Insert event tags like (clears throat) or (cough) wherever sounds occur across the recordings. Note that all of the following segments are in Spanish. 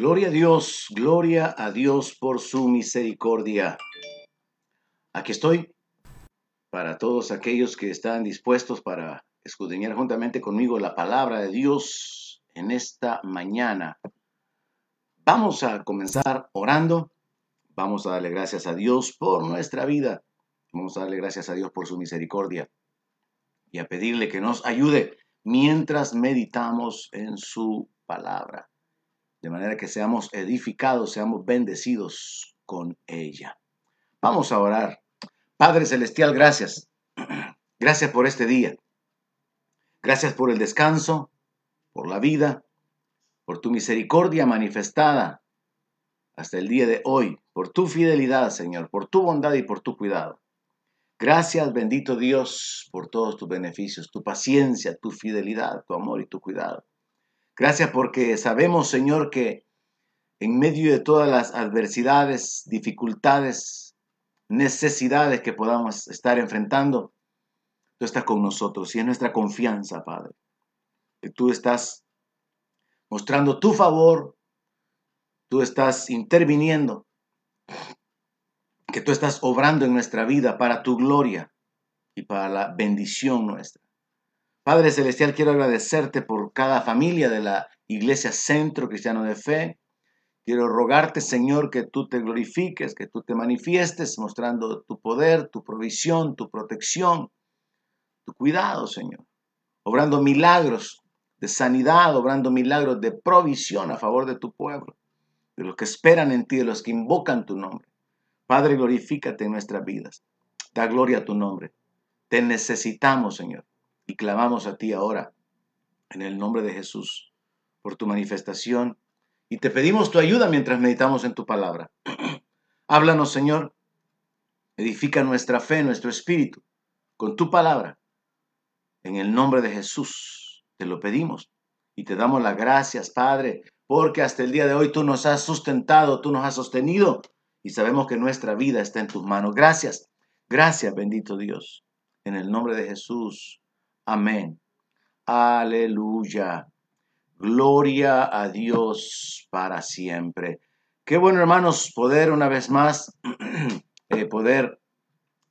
Gloria a Dios, gloria a Dios por su misericordia. Aquí estoy para todos aquellos que están dispuestos para escudriñar juntamente conmigo la palabra de Dios en esta mañana. Vamos a comenzar orando. Vamos a darle gracias a Dios por nuestra vida. Vamos a darle gracias a Dios por su misericordia y a pedirle que nos ayude mientras meditamos en su palabra, de manera que seamos edificados, seamos bendecidos con ella. Vamos a orar. Padre Celestial, gracias. (clears throat) Gracias por este día. Gracias por el descanso, por la vida, por tu misericordia manifestada hasta el día de hoy, por tu fidelidad, Señor, por tu bondad y por tu cuidado. Gracias, bendito Dios, por todos tus beneficios, tu paciencia, tu fidelidad, tu amor y tu cuidado. Gracias porque sabemos, Señor, que en medio de todas las adversidades, dificultades, necesidades que podamos estar enfrentando, tú estás con nosotros y es nuestra confianza, Padre. Que tú estás mostrando tu favor, tú estás interviniendo que tú estás obrando en nuestra vida para tu gloria y para la bendición nuestra. Padre Celestial, quiero agradecerte por cada familia de la Iglesia Centro Cristiano de Fe. Quiero rogarte, Señor, que tú te glorifiques, que tú te manifiestes mostrando tu poder, tu provisión, tu protección, tu cuidado, Señor. Obrando milagros de sanidad, obrando milagros de provisión a favor de tu pueblo, de los que esperan en ti, de los que invocan tu nombre. Padre, glorifícate en nuestras vidas. Da gloria a tu nombre. Te necesitamos, Señor, y clamamos a ti ahora, en el nombre de Jesús, por tu manifestación, y te pedimos tu ayuda mientras meditamos en tu palabra. (clears throat) Háblanos, Señor, edifica nuestra fe, nuestro espíritu, con tu palabra. En el nombre de Jesús te lo pedimos y te damos las gracias, Padre, porque hasta el día de hoy tú nos has sustentado, tú nos has sostenido y sabemos que nuestra vida está en tus manos. Gracias, gracias, bendito Dios. En el nombre de Jesús. Amén. Aleluya. Gloria a Dios para siempre. Qué bueno, hermanos, poder una vez más, (clears throat) eh, poder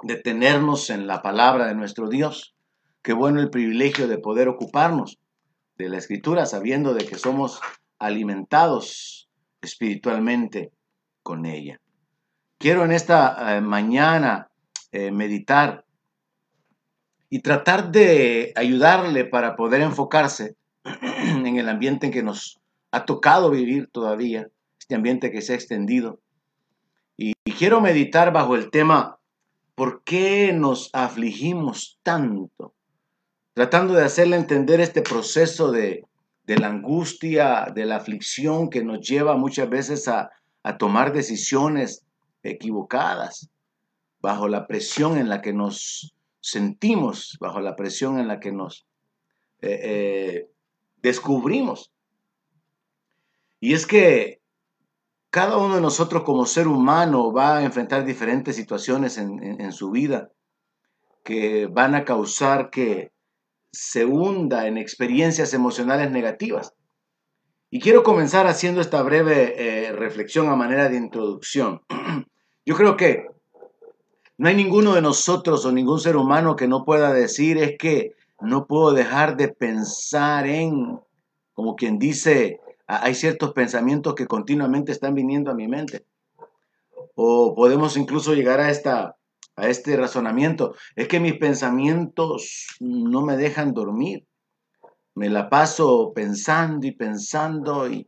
detenernos en la palabra de nuestro Dios. Qué bueno el privilegio de poder ocuparnos de la escritura sabiendo de que somos alimentados espiritualmente con ella. Quiero en esta eh, mañana eh, meditar y tratar de ayudarle para poder enfocarse (clears throat) en el ambiente en que nos ha tocado vivir todavía, este ambiente que se ha extendido. Y, quiero meditar bajo el tema, ¿por qué nos afligimos tanto? Tratando de hacerle entender este proceso de, la angustia, de la aflicción que nos lleva muchas veces a, a tomar decisiones equivocadas, bajo la presión en la que nos sentimos, bajo la presión en la que nos eh, eh, descubrimos. Y es que cada uno de nosotros como ser humano va a enfrentar diferentes situaciones en su vida que van a causar que se hunda en experiencias emocionales negativas. Y quiero comenzar haciendo esta breve eh, reflexión a manera de introducción. (clears throat) Yo creo que no hay ninguno de nosotros o ningún ser humano que no pueda decir es que no puedo dejar de pensar en, como quien dice, hay ciertos pensamientos que continuamente están viniendo a mi mente. O podemos incluso llegar a, esta, a este razonamiento. Es que mis pensamientos no me dejan dormir me la paso pensando y pensando y,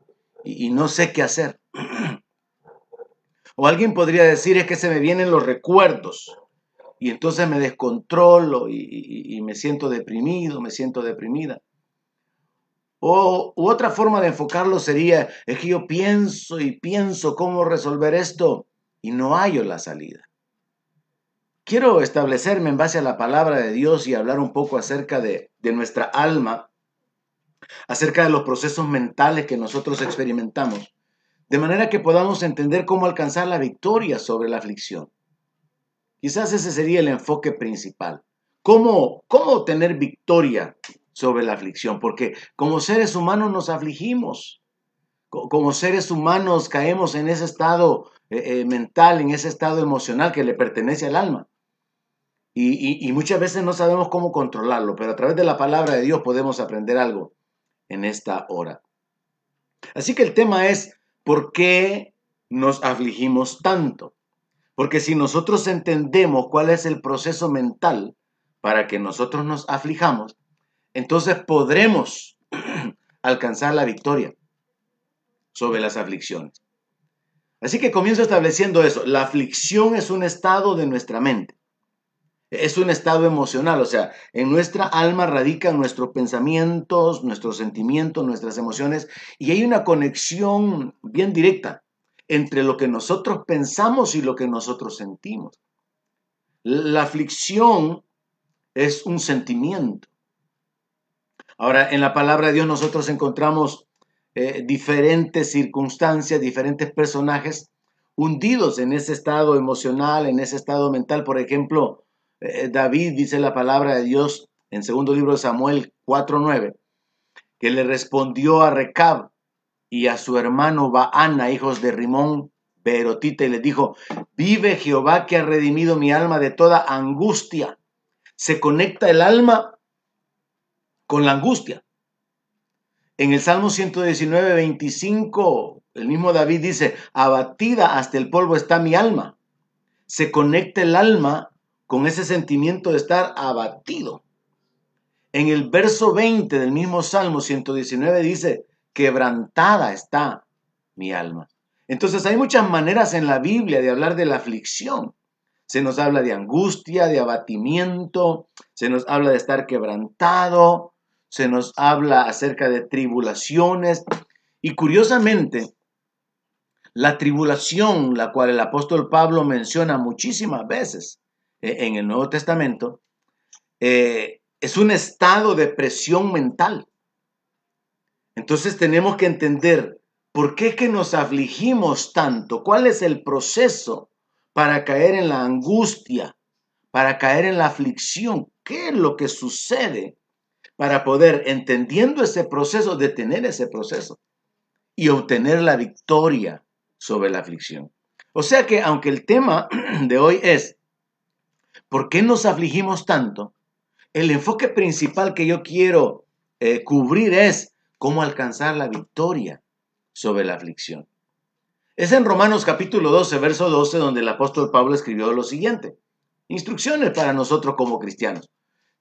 no sé qué hacer. (clears throat) O alguien podría decir es que se me vienen los recuerdos y entonces me descontrolo y, me siento deprimido, me siento deprimida. O otra forma de enfocarlo sería, es que yo pienso y pienso cómo resolver esto y no hallo la salida. Quiero establecerme en base a la palabra de Dios y hablar un poco acerca de, de nuestra alma acerca de los procesos mentales que nosotros experimentamos, de manera que podamos entender cómo alcanzar la victoria sobre la aflicción. Quizás ese sería el enfoque principal. ¿Cómo, cómo tener victoria sobre la aflicción? Porque como seres humanos nos afligimos. como seres humanos caemos en ese estado eh, eh, mental, en ese estado emocional que le pertenece al alma. Y, muchas veces no sabemos cómo controlarlo, pero a través de la palabra de Dios podemos aprender algo en esta hora. Así que el tema es, ¿por qué nos afligimos tanto? Porque si nosotros entendemos cuál es el proceso mental para que nosotros nos aflijamos, entonces podremos (clears throat) alcanzar la victoria sobre las aflicciones. Así que comienzo estableciendo eso. La aflicción es un estado de nuestra mente. Es un estado emocional, o sea, en nuestra alma radican nuestros pensamientos, nuestros sentimientos, nuestras emociones, y hay una conexión bien directa entre lo que nosotros pensamos y lo que nosotros sentimos. La aflicción es un sentimiento. Ahora, en la palabra de Dios nosotros encontramos eh, diferentes circunstancias, diferentes personajes hundidos en ese estado emocional, en ese estado mental. Por ejemplo, eh, David dice la palabra de Dios en segundo libro de Samuel 4.9, que le respondió a Recab y a su hermano Baana, hijos de Rimón, Berotita, y le dijo, vive Jehová que ha redimido mi alma de toda angustia. Se conecta el alma con la angustia. En el Salmo 119, 25, el mismo David dice, abatida hasta el polvo está mi alma. Se conecta el alma con ese sentimiento de estar abatido. En el verso 20 del mismo Salmo 119 dice, quebrantada está mi alma. Entonces hay muchas maneras en la Biblia de hablar de la aflicción. Se nos habla de angustia, de abatimiento, se nos habla de estar quebrantado, se nos habla acerca de tribulaciones y curiosamente, la tribulación, la cual el apóstol Pablo menciona muchísimas veces en el Nuevo Testamento, eh, es un estado de presión mental. Entonces tenemos que entender por qué que nos afligimos tanto, cuál es el proceso para caer en la angustia, para caer en la aflicción, qué es lo que sucede para poder, entendiendo ese proceso, detener ese proceso y obtener la victoria sobre la aflicción. O sea que aunque el tema (clears throat) de hoy es, ¿por qué nos afligimos tanto? El enfoque principal que yo quiero eh, cubrir es cómo alcanzar la victoria sobre la aflicción. Es en Romanos capítulo 12, verso 12, donde el apóstol Pablo escribió lo siguiente. Instrucciones para nosotros como cristianos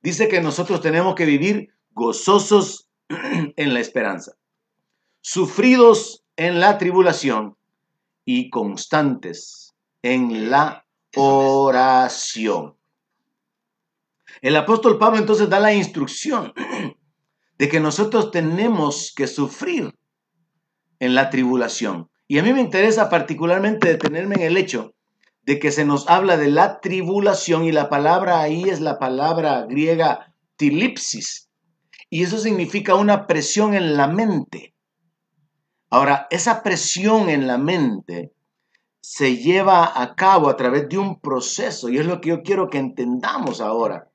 dice que nosotros tenemos que vivir gozosos (clears throat) en la esperanza, sufridos en la tribulación y constantes en la oración. El apóstol Pablo entonces da la instrucción (clears throat) de que nosotros tenemos que sufrir en la tribulación. Y a mí me interesa particularmente detenerme en el hecho de que se nos habla de la tribulación y la palabra ahí es la palabra griega tilipsis. Y eso significa una presión en la mente. Ahora, esa presión en la mente se lleva a cabo a través de un proceso y es lo que yo quiero que entendamos ahora.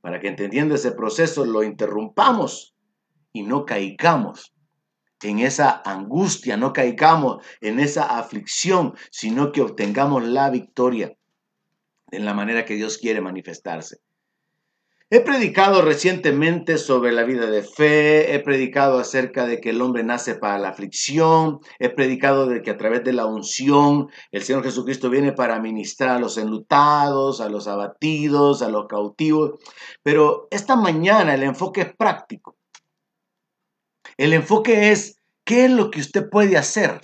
Para que entendiendo ese proceso lo interrumpamos y no caigamos en esa angustia, no caigamos en esa aflicción, sino que obtengamos la victoria en la manera que Dios quiere manifestarse. He predicado recientemente sobre la vida de fe, he predicado acerca de que el hombre nace para la aflicción, he predicado de que a través de la unción el Señor Jesucristo viene para ministrar a los enlutados, a los abatidos, a los cautivos, pero esta mañana el enfoque es práctico. El enfoque es, ¿qué es lo que usted puede hacer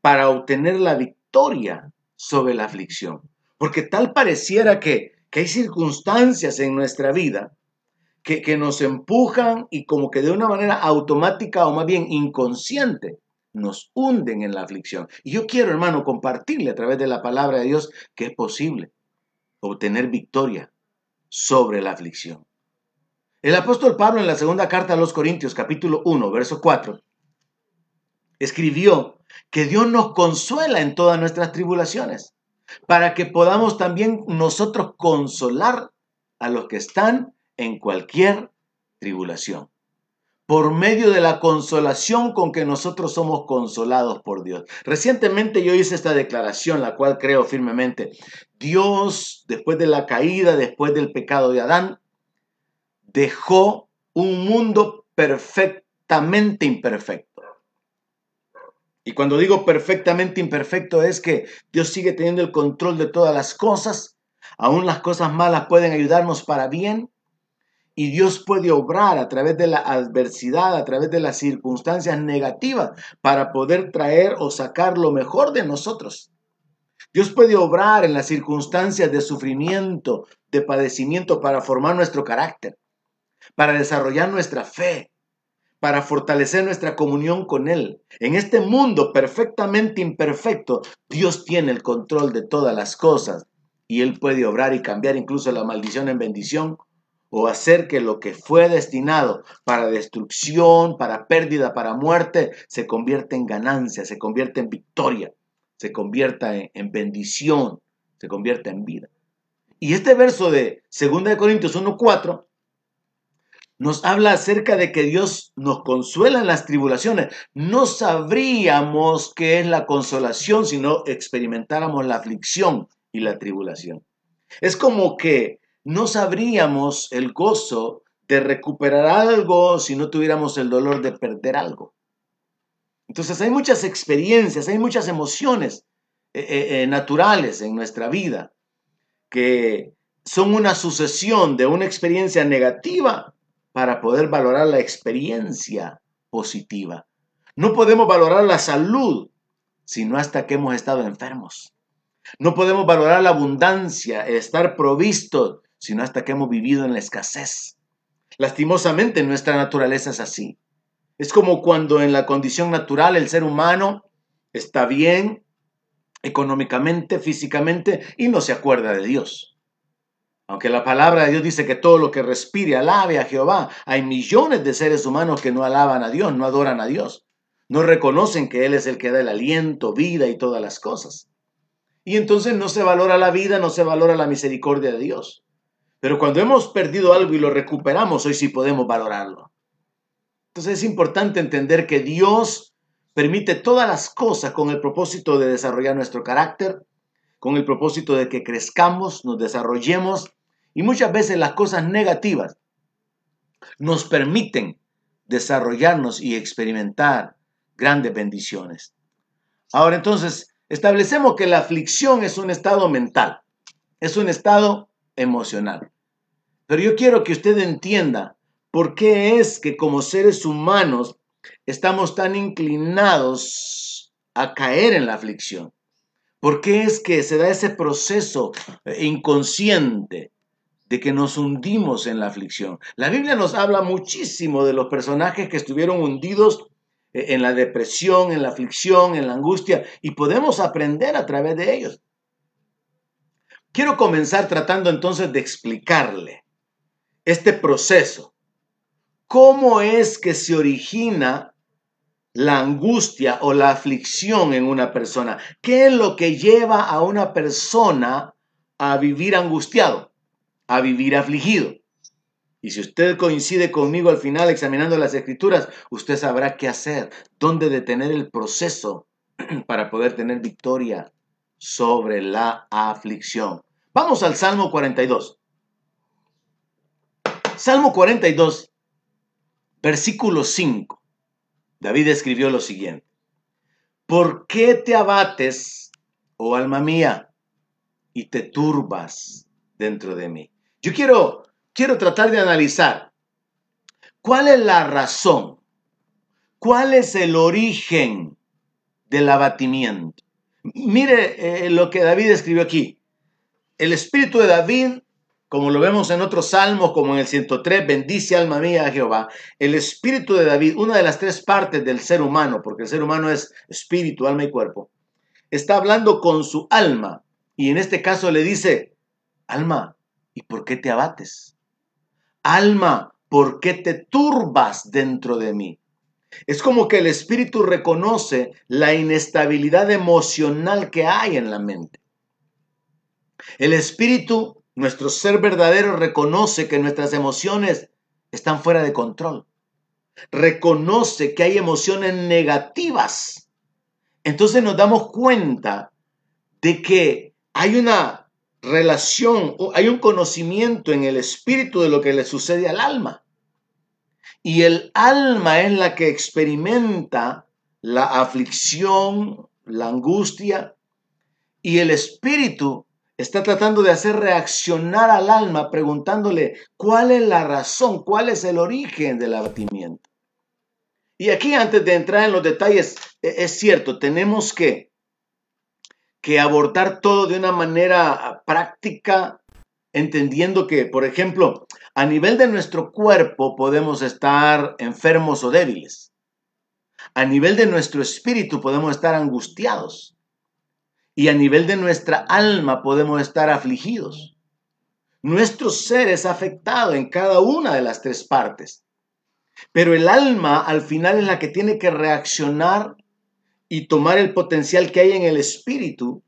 para obtener la victoria sobre la aflicción? Porque tal pareciera que, hay circunstancias en nuestra vida que, que nos empujan y como que de una manera automática o más bien inconsciente nos hunden en la aflicción. Y yo quiero, hermano, compartirle a través de la palabra de Dios que es posible obtener victoria sobre la aflicción. El apóstol Pablo en la segunda carta a los Corintios, capítulo 1, verso 4, escribió que Dios nos consuela en todas nuestras tribulaciones, para que podamos también nosotros consolar a los que están en cualquier tribulación. por medio de la consolación con que nosotros somos consolados por Dios. Recientemente yo hice esta declaración, la cual creo firmemente. Dios, después de la caída, después del pecado de Adán, dejó un mundo perfectamente imperfecto. Y cuando digo perfectamente imperfecto es que Dios sigue teniendo el control de todas las cosas, aún las cosas malas pueden ayudarnos para bien, y Dios puede obrar a través de la adversidad, a través de las circunstancias negativas, para poder traer o sacar lo mejor de nosotros. Dios puede obrar en las circunstancias de sufrimiento, de padecimiento, para formar nuestro carácter, para desarrollar nuestra fe, para fortalecer nuestra comunión con Él. En este mundo perfectamente imperfecto, Dios tiene el control de todas las cosas y Él puede obrar y cambiar incluso la maldición en bendición o hacer que lo que fue destinado para destrucción, para pérdida, para muerte, se convierta en ganancia, se convierta en victoria, se convierta en, bendición, se convierta en vida. Y este verso de 2 Corintios 1.4 nos habla acerca de que Dios nos consuela en las tribulaciones. No sabríamos qué es la consolación si no experimentáramos la aflicción y la tribulación. Es como que no sabríamos el gozo de recuperar algo si no tuviéramos el dolor de perder algo. Entonces hay muchas experiencias, hay muchas emociones eh, eh, eh, naturales en nuestra vida que son una sucesión de una experiencia negativa para poder valorar la experiencia positiva. No podemos valorar la salud sino hasta que hemos estado enfermos. No podemos valorar la abundancia, estar provistos, sino hasta que hemos vivido en la escasez. Lastimosamente nuestra naturaleza es así. Es como cuando en la condición natural el ser humano está bien económicamente, físicamente y no se acuerda de Dios. Aunque la palabra de Dios dice que todo lo que respire alabe a Jehová, hay millones de seres humanos que no alaban a Dios, no adoran a Dios, no reconocen que Él es el que da el aliento, vida y todas las cosas. Y entonces no se valora la vida, no se valora la misericordia de Dios. Pero cuando hemos perdido algo y lo recuperamos, hoy sí podemos valorarlo. Entonces es importante entender que Dios permite todas las cosas con el propósito de desarrollar nuestro carácter, con el propósito de que crezcamos, nos desarrollemos y muchas veces las cosas negativas nos permiten desarrollarnos y experimentar grandes bendiciones. Ahora entonces, establecemos que la aflicción es un estado mental, es un estado emocional. Pero yo quiero que usted entienda por qué es que como seres humanos estamos tan inclinados a caer en la aflicción. ¿Por qué es que se da ese proceso inconsciente de que nos hundimos en la aflicción? La Biblia nos habla muchísimo de los personajes que estuvieron hundidos en la depresión, en la aflicción, en la angustia, y podemos aprender a través de ellos. Quiero comenzar tratando entonces de explicarle este proceso. ¿Cómo es que se origina la angustia o la aflicción en una persona? ¿Qué es lo que lleva a una persona a vivir angustiado, a vivir afligido? Y si usted coincide conmigo al final examinando las escrituras, usted sabrá qué hacer, dónde detener el proceso (clears throat) para poder tener victoria sobre la aflicción. Vamos al Salmo 42. Salmo 42, versículo 5. David escribió lo siguiente. ¿Por qué te abates, oh alma mía, y te turbas dentro de mí? Yo quiero, quiero tratar de analizar cuál es la razón, cuál es el origen del abatimiento. Mire eh, lo que David escribió aquí. El espíritu de David como lo vemos en otros salmos, como en el 103, bendice alma mía a Jehová, el espíritu de David, una de las tres partes del ser humano, porque el ser humano es espíritu, alma y cuerpo, está hablando con su alma y en este caso le dice, alma, ¿y por qué te abates? Alma, ¿por qué te turbas dentro de mí? Es como que el espíritu reconoce la inestabilidad emocional que hay en la mente. El espíritu nuestro ser verdadero reconoce que nuestras emociones están fuera de control. reconoce que hay emociones negativas, entonces nos damos cuenta de que hay una relación, hay un conocimiento en el espíritu de lo que le sucede al alma. Y el alma es la que experimenta la aflicción, la angustia, y el espíritu está tratando de hacer reaccionar al alma preguntándole cuál es la razón, cuál es el origen del abatimiento. Y aquí antes de entrar en los detalles, e, es cierto, tenemos que, que abordar todo de una manera práctica, entendiendo que, por ejemplo, a nivel de nuestro cuerpo podemos estar enfermos o débiles. A nivel de nuestro espíritu podemos estar angustiados y a nivel de nuestra alma podemos estar afligidos. Nuestro ser es afectado en cada una de las tres partes, pero el alma al final es la que tiene que reaccionar y tomar el potencial que hay en el espíritu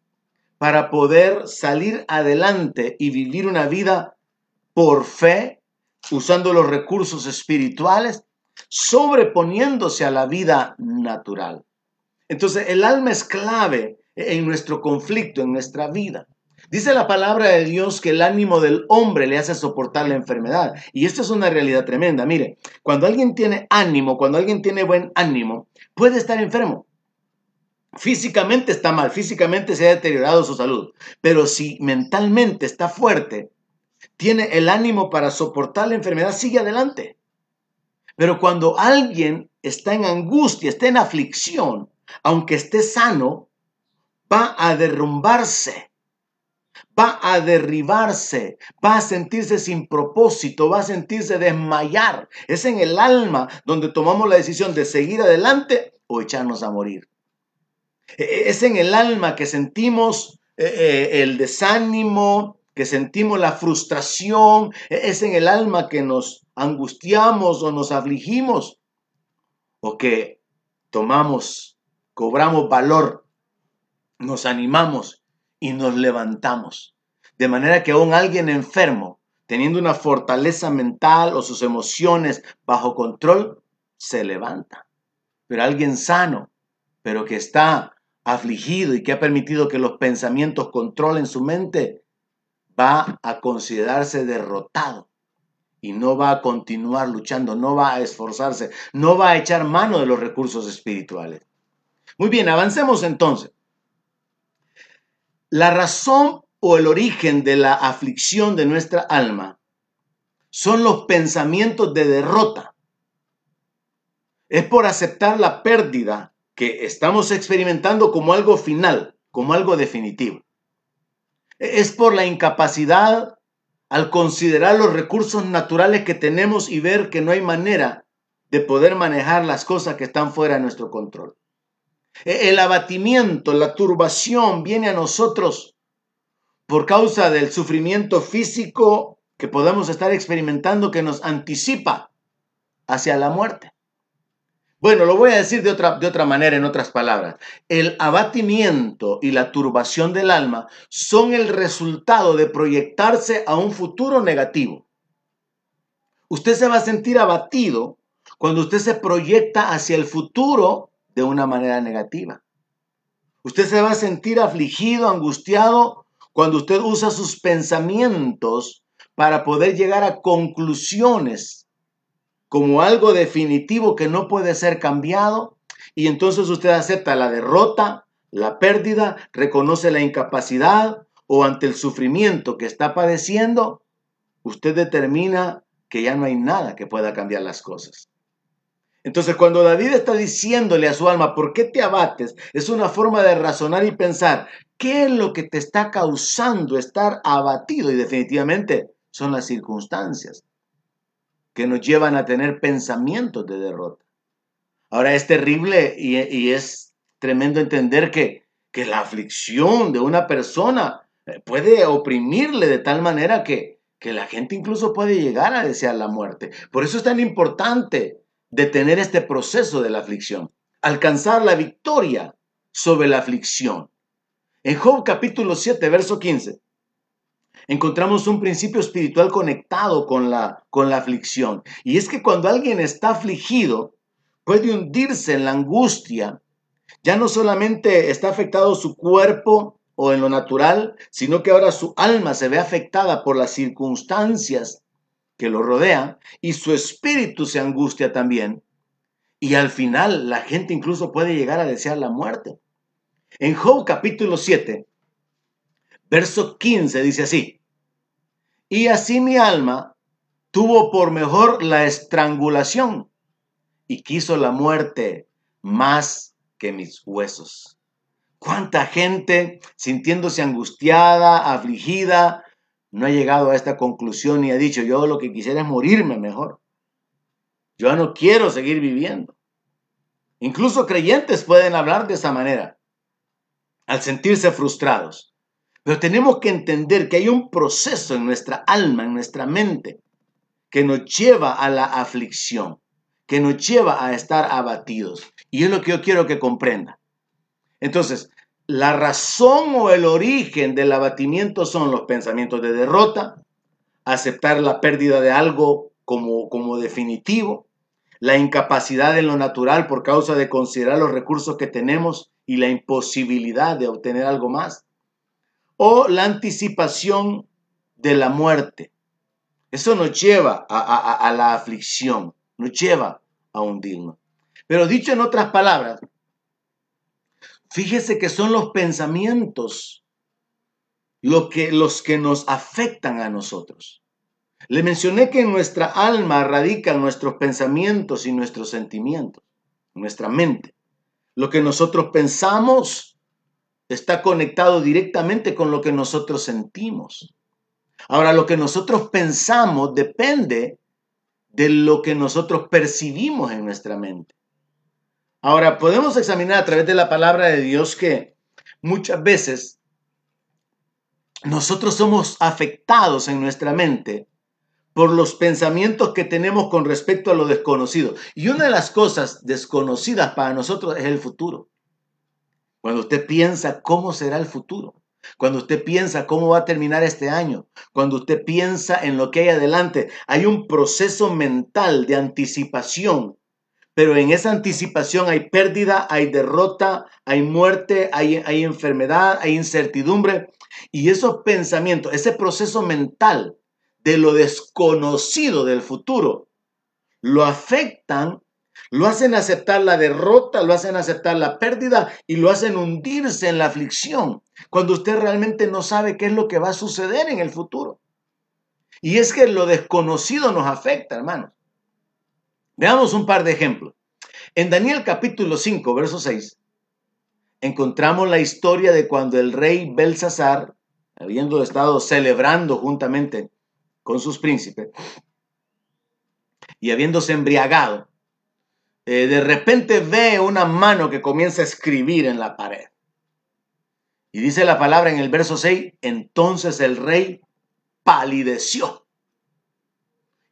para poder salir adelante y vivir una vida por fe, usando los recursos espirituales, sobreponiéndose a la vida natural. Entonces el alma es clave en nuestro conflicto, en nuestra vida. Dice la palabra de Dios que el ánimo del hombre le hace soportar la enfermedad. Y esto es una realidad tremenda. Mire, cuando alguien tiene ánimo, cuando alguien tiene buen ánimo, puede estar enfermo. Físicamente está mal, físicamente se ha deteriorado su salud. Pero si mentalmente está fuerte, tiene el ánimo para soportar la enfermedad, sigue adelante. Pero cuando alguien está en angustia, está en aflicción, aunque esté sano, va a derrumbarse, va a derribarse, va a sentirse sin propósito, va a sentirse desmayar. Es en el alma donde tomamos la decisión de seguir adelante o echarnos a morir. E, es en el alma que sentimos eh, eh, el desánimo, que sentimos la frustración, e, es en el alma que nos angustiamos o nos afligimos o que tomamos, cobramos valor nos animamos y nos levantamos. De manera que aún alguien enfermo, teniendo una fortaleza mental o sus emociones bajo control, se levanta. Pero alguien sano, pero que está afligido y que ha permitido que los pensamientos controlen su mente, va a considerarse derrotado y no va a continuar luchando, no va a esforzarse, no va a echar mano de los recursos espirituales. Muy bien, avancemos entonces. La razón o el origen de la aflicción de nuestra alma son los pensamientos de derrota. Es por aceptar la pérdida que estamos experimentando como algo final, como algo definitivo. Es por la incapacidad al considerar los recursos naturales que tenemos y ver que no hay manera de poder manejar las cosas que están fuera de nuestro control. E, el abatimiento, la turbación viene a nosotros por causa del sufrimiento físico que podemos estar experimentando que nos anticipa hacia la muerte. Bueno, lo voy a decir de otra, de otra manera, en otras palabras. El abatimiento y la turbación del alma son el resultado de proyectarse a un futuro negativo. Usted se va a sentir abatido cuando usted se proyecta hacia el futuro de una manera negativa. Usted se va a sentir afligido, angustiado, cuando usted usa sus pensamientos para poder llegar a conclusiones como algo definitivo que no puede ser cambiado. Y entonces usted acepta la derrota, la pérdida, reconoce la incapacidad o ante el sufrimiento que está padeciendo, usted determina que ya no hay nada que pueda cambiar las cosas. Entonces, cuando David está diciéndole a su alma, ¿por qué te abates? Es una forma de razonar y pensar, ¿qué es lo que te está causando estar abatido? Y definitivamente son las circunstancias que nos llevan a tener pensamientos de derrota. Ahora es terrible y, es tremendo entender que, que la aflicción de una persona eh, puede oprimirle de tal manera que, que la gente incluso puede llegar a desear la muerte. Por eso es tan importante detener este proceso de la aflicción, alcanzar la victoria sobre la aflicción. En Job capítulo 7, verso 15, encontramos un principio espiritual conectado con la, con la aflicción. Y es que cuando alguien está afligido, puede hundirse en la angustia. Ya no solamente está afectado su cuerpo o en lo natural, sino que ahora su alma se ve afectada por las circunstancias que lo rodean y su espíritu se angustia también. Y al final la gente incluso puede llegar a desear la muerte. En Job capítulo 7, verso 15 dice así, y así mi alma tuvo por mejor la estrangulación y quiso la muerte más que mis huesos. ¿Cuánta gente sintiéndose angustiada, afligida, no ha llegado a esta conclusión y ha dicho, yo lo que quisiera es morirme mejor? Yo no quiero seguir viviendo. Incluso creyentes pueden hablar de esa manera, al sentirse frustrados. Pero tenemos que entender que hay un proceso en nuestra alma, en nuestra mente, que nos lleva a la aflicción, que nos lleva a estar abatidos. Y es lo que yo quiero que comprenda. Entonces, la razón o el origen del abatimiento son los pensamientos de derrota, aceptar la pérdida de algo como, como definitivo, la incapacidad en lo natural por causa de considerar los recursos que tenemos y la imposibilidad de obtener algo más, o la anticipación de la muerte. Eso nos lleva a, la aflicción, nos lleva a hundirnos. Pero dicho en otras palabras, fíjese que son los pensamientos lo que, los que nos afectan a nosotros. Le mencioné que en nuestra alma radican nuestros pensamientos y nuestros sentimientos, nuestra mente. Lo que nosotros pensamos está conectado directamente con lo que nosotros sentimos. Ahora, lo que nosotros pensamos depende de lo que nosotros percibimos en nuestra mente. Ahora, podemos examinar a través de la palabra de Dios que muchas veces nosotros somos afectados en nuestra mente por los pensamientos que tenemos con respecto a lo desconocido. Y una de las cosas desconocidas para nosotros es el futuro. Cuando usted piensa cómo será el futuro, cuando usted piensa cómo va a terminar este año, cuando usted piensa en lo que hay adelante, hay un proceso mental de anticipación. Pero en esa anticipación hay pérdida, hay derrota, hay muerte, hay, enfermedad, hay incertidumbre. Y esos pensamientos, ese proceso mental de lo desconocido del futuro, lo afectan, lo hacen aceptar la derrota, lo hacen aceptar la pérdida y lo hacen hundirse en la aflicción, cuando usted realmente no sabe qué es lo que va a suceder en el futuro. Y es que lo desconocido nos afecta, hermanos. Veamos un par de ejemplos. En Daniel capítulo 5, verso 6, encontramos la historia de cuando el rey Belsasar, habiendo estado celebrando juntamente con sus príncipes, y habiéndose embriagado, eh, de repente ve una mano que comienza a escribir en la pared. Y dice la palabra en el verso 6, entonces el rey palideció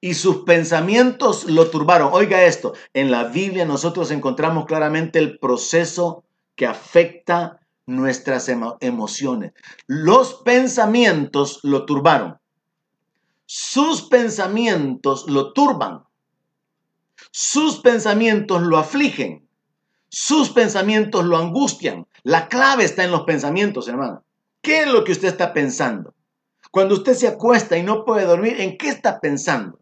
y sus pensamientos lo turbaron. Oiga esto, en la Biblia nosotros encontramos claramente el proceso que afecta nuestras emociones. Los pensamientos lo turbaron. Sus pensamientos lo turban. Sus pensamientos lo afligen. Sus pensamientos lo angustian. La clave está en los pensamientos, hermano. ¿Qué es lo que usted está pensando? Cuando usted se acuesta y no puede dormir, ¿en qué está pensando?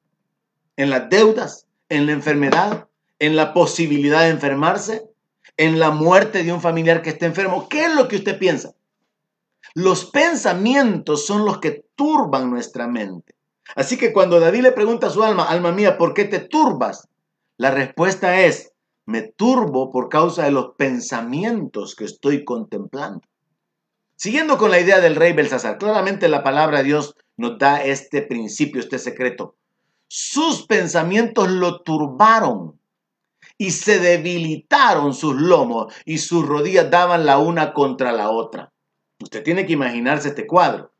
¿En las deudas? ¿En la enfermedad? ¿En la posibilidad de enfermarse? ¿En la muerte de un familiar que esté enfermo? ¿Qué es lo que usted piensa? Los pensamientos son los que turban nuestra mente. Así que cuando David le pregunta a su alma, alma mía, ¿por qué te turbas? La respuesta es, me turbo por causa de los pensamientos que estoy contemplando. Siguiendo con la idea del rey Belsasar, claramente la palabra de Dios nos da este principio, este secreto. Sus pensamientos lo turbaron y se debilitaron sus lomos y sus rodillas daban la una contra la otra. Usted tiene que imaginarse este cuadro.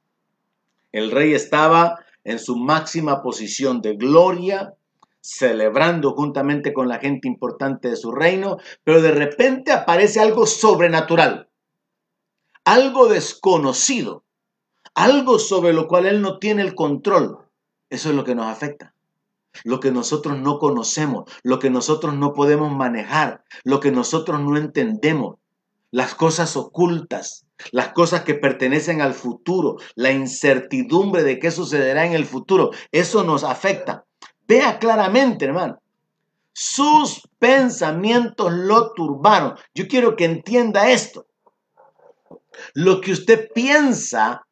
El rey estaba en su máxima posición de gloria, celebrando juntamente con la gente importante de su reino, pero de repente aparece algo sobrenatural, algo desconocido, algo sobre lo cual Él no tiene el control, eso es lo que nos afecta. Lo que nosotros no conocemos, lo que nosotros no podemos manejar, lo que nosotros no entendemos, las cosas ocultas, las cosas que pertenecen al futuro, la incertidumbre de qué sucederá en el futuro, eso nos afecta. Vea claramente, hermano. Sus pensamientos lo turbaron. Yo quiero que entienda esto. Lo que usted piensa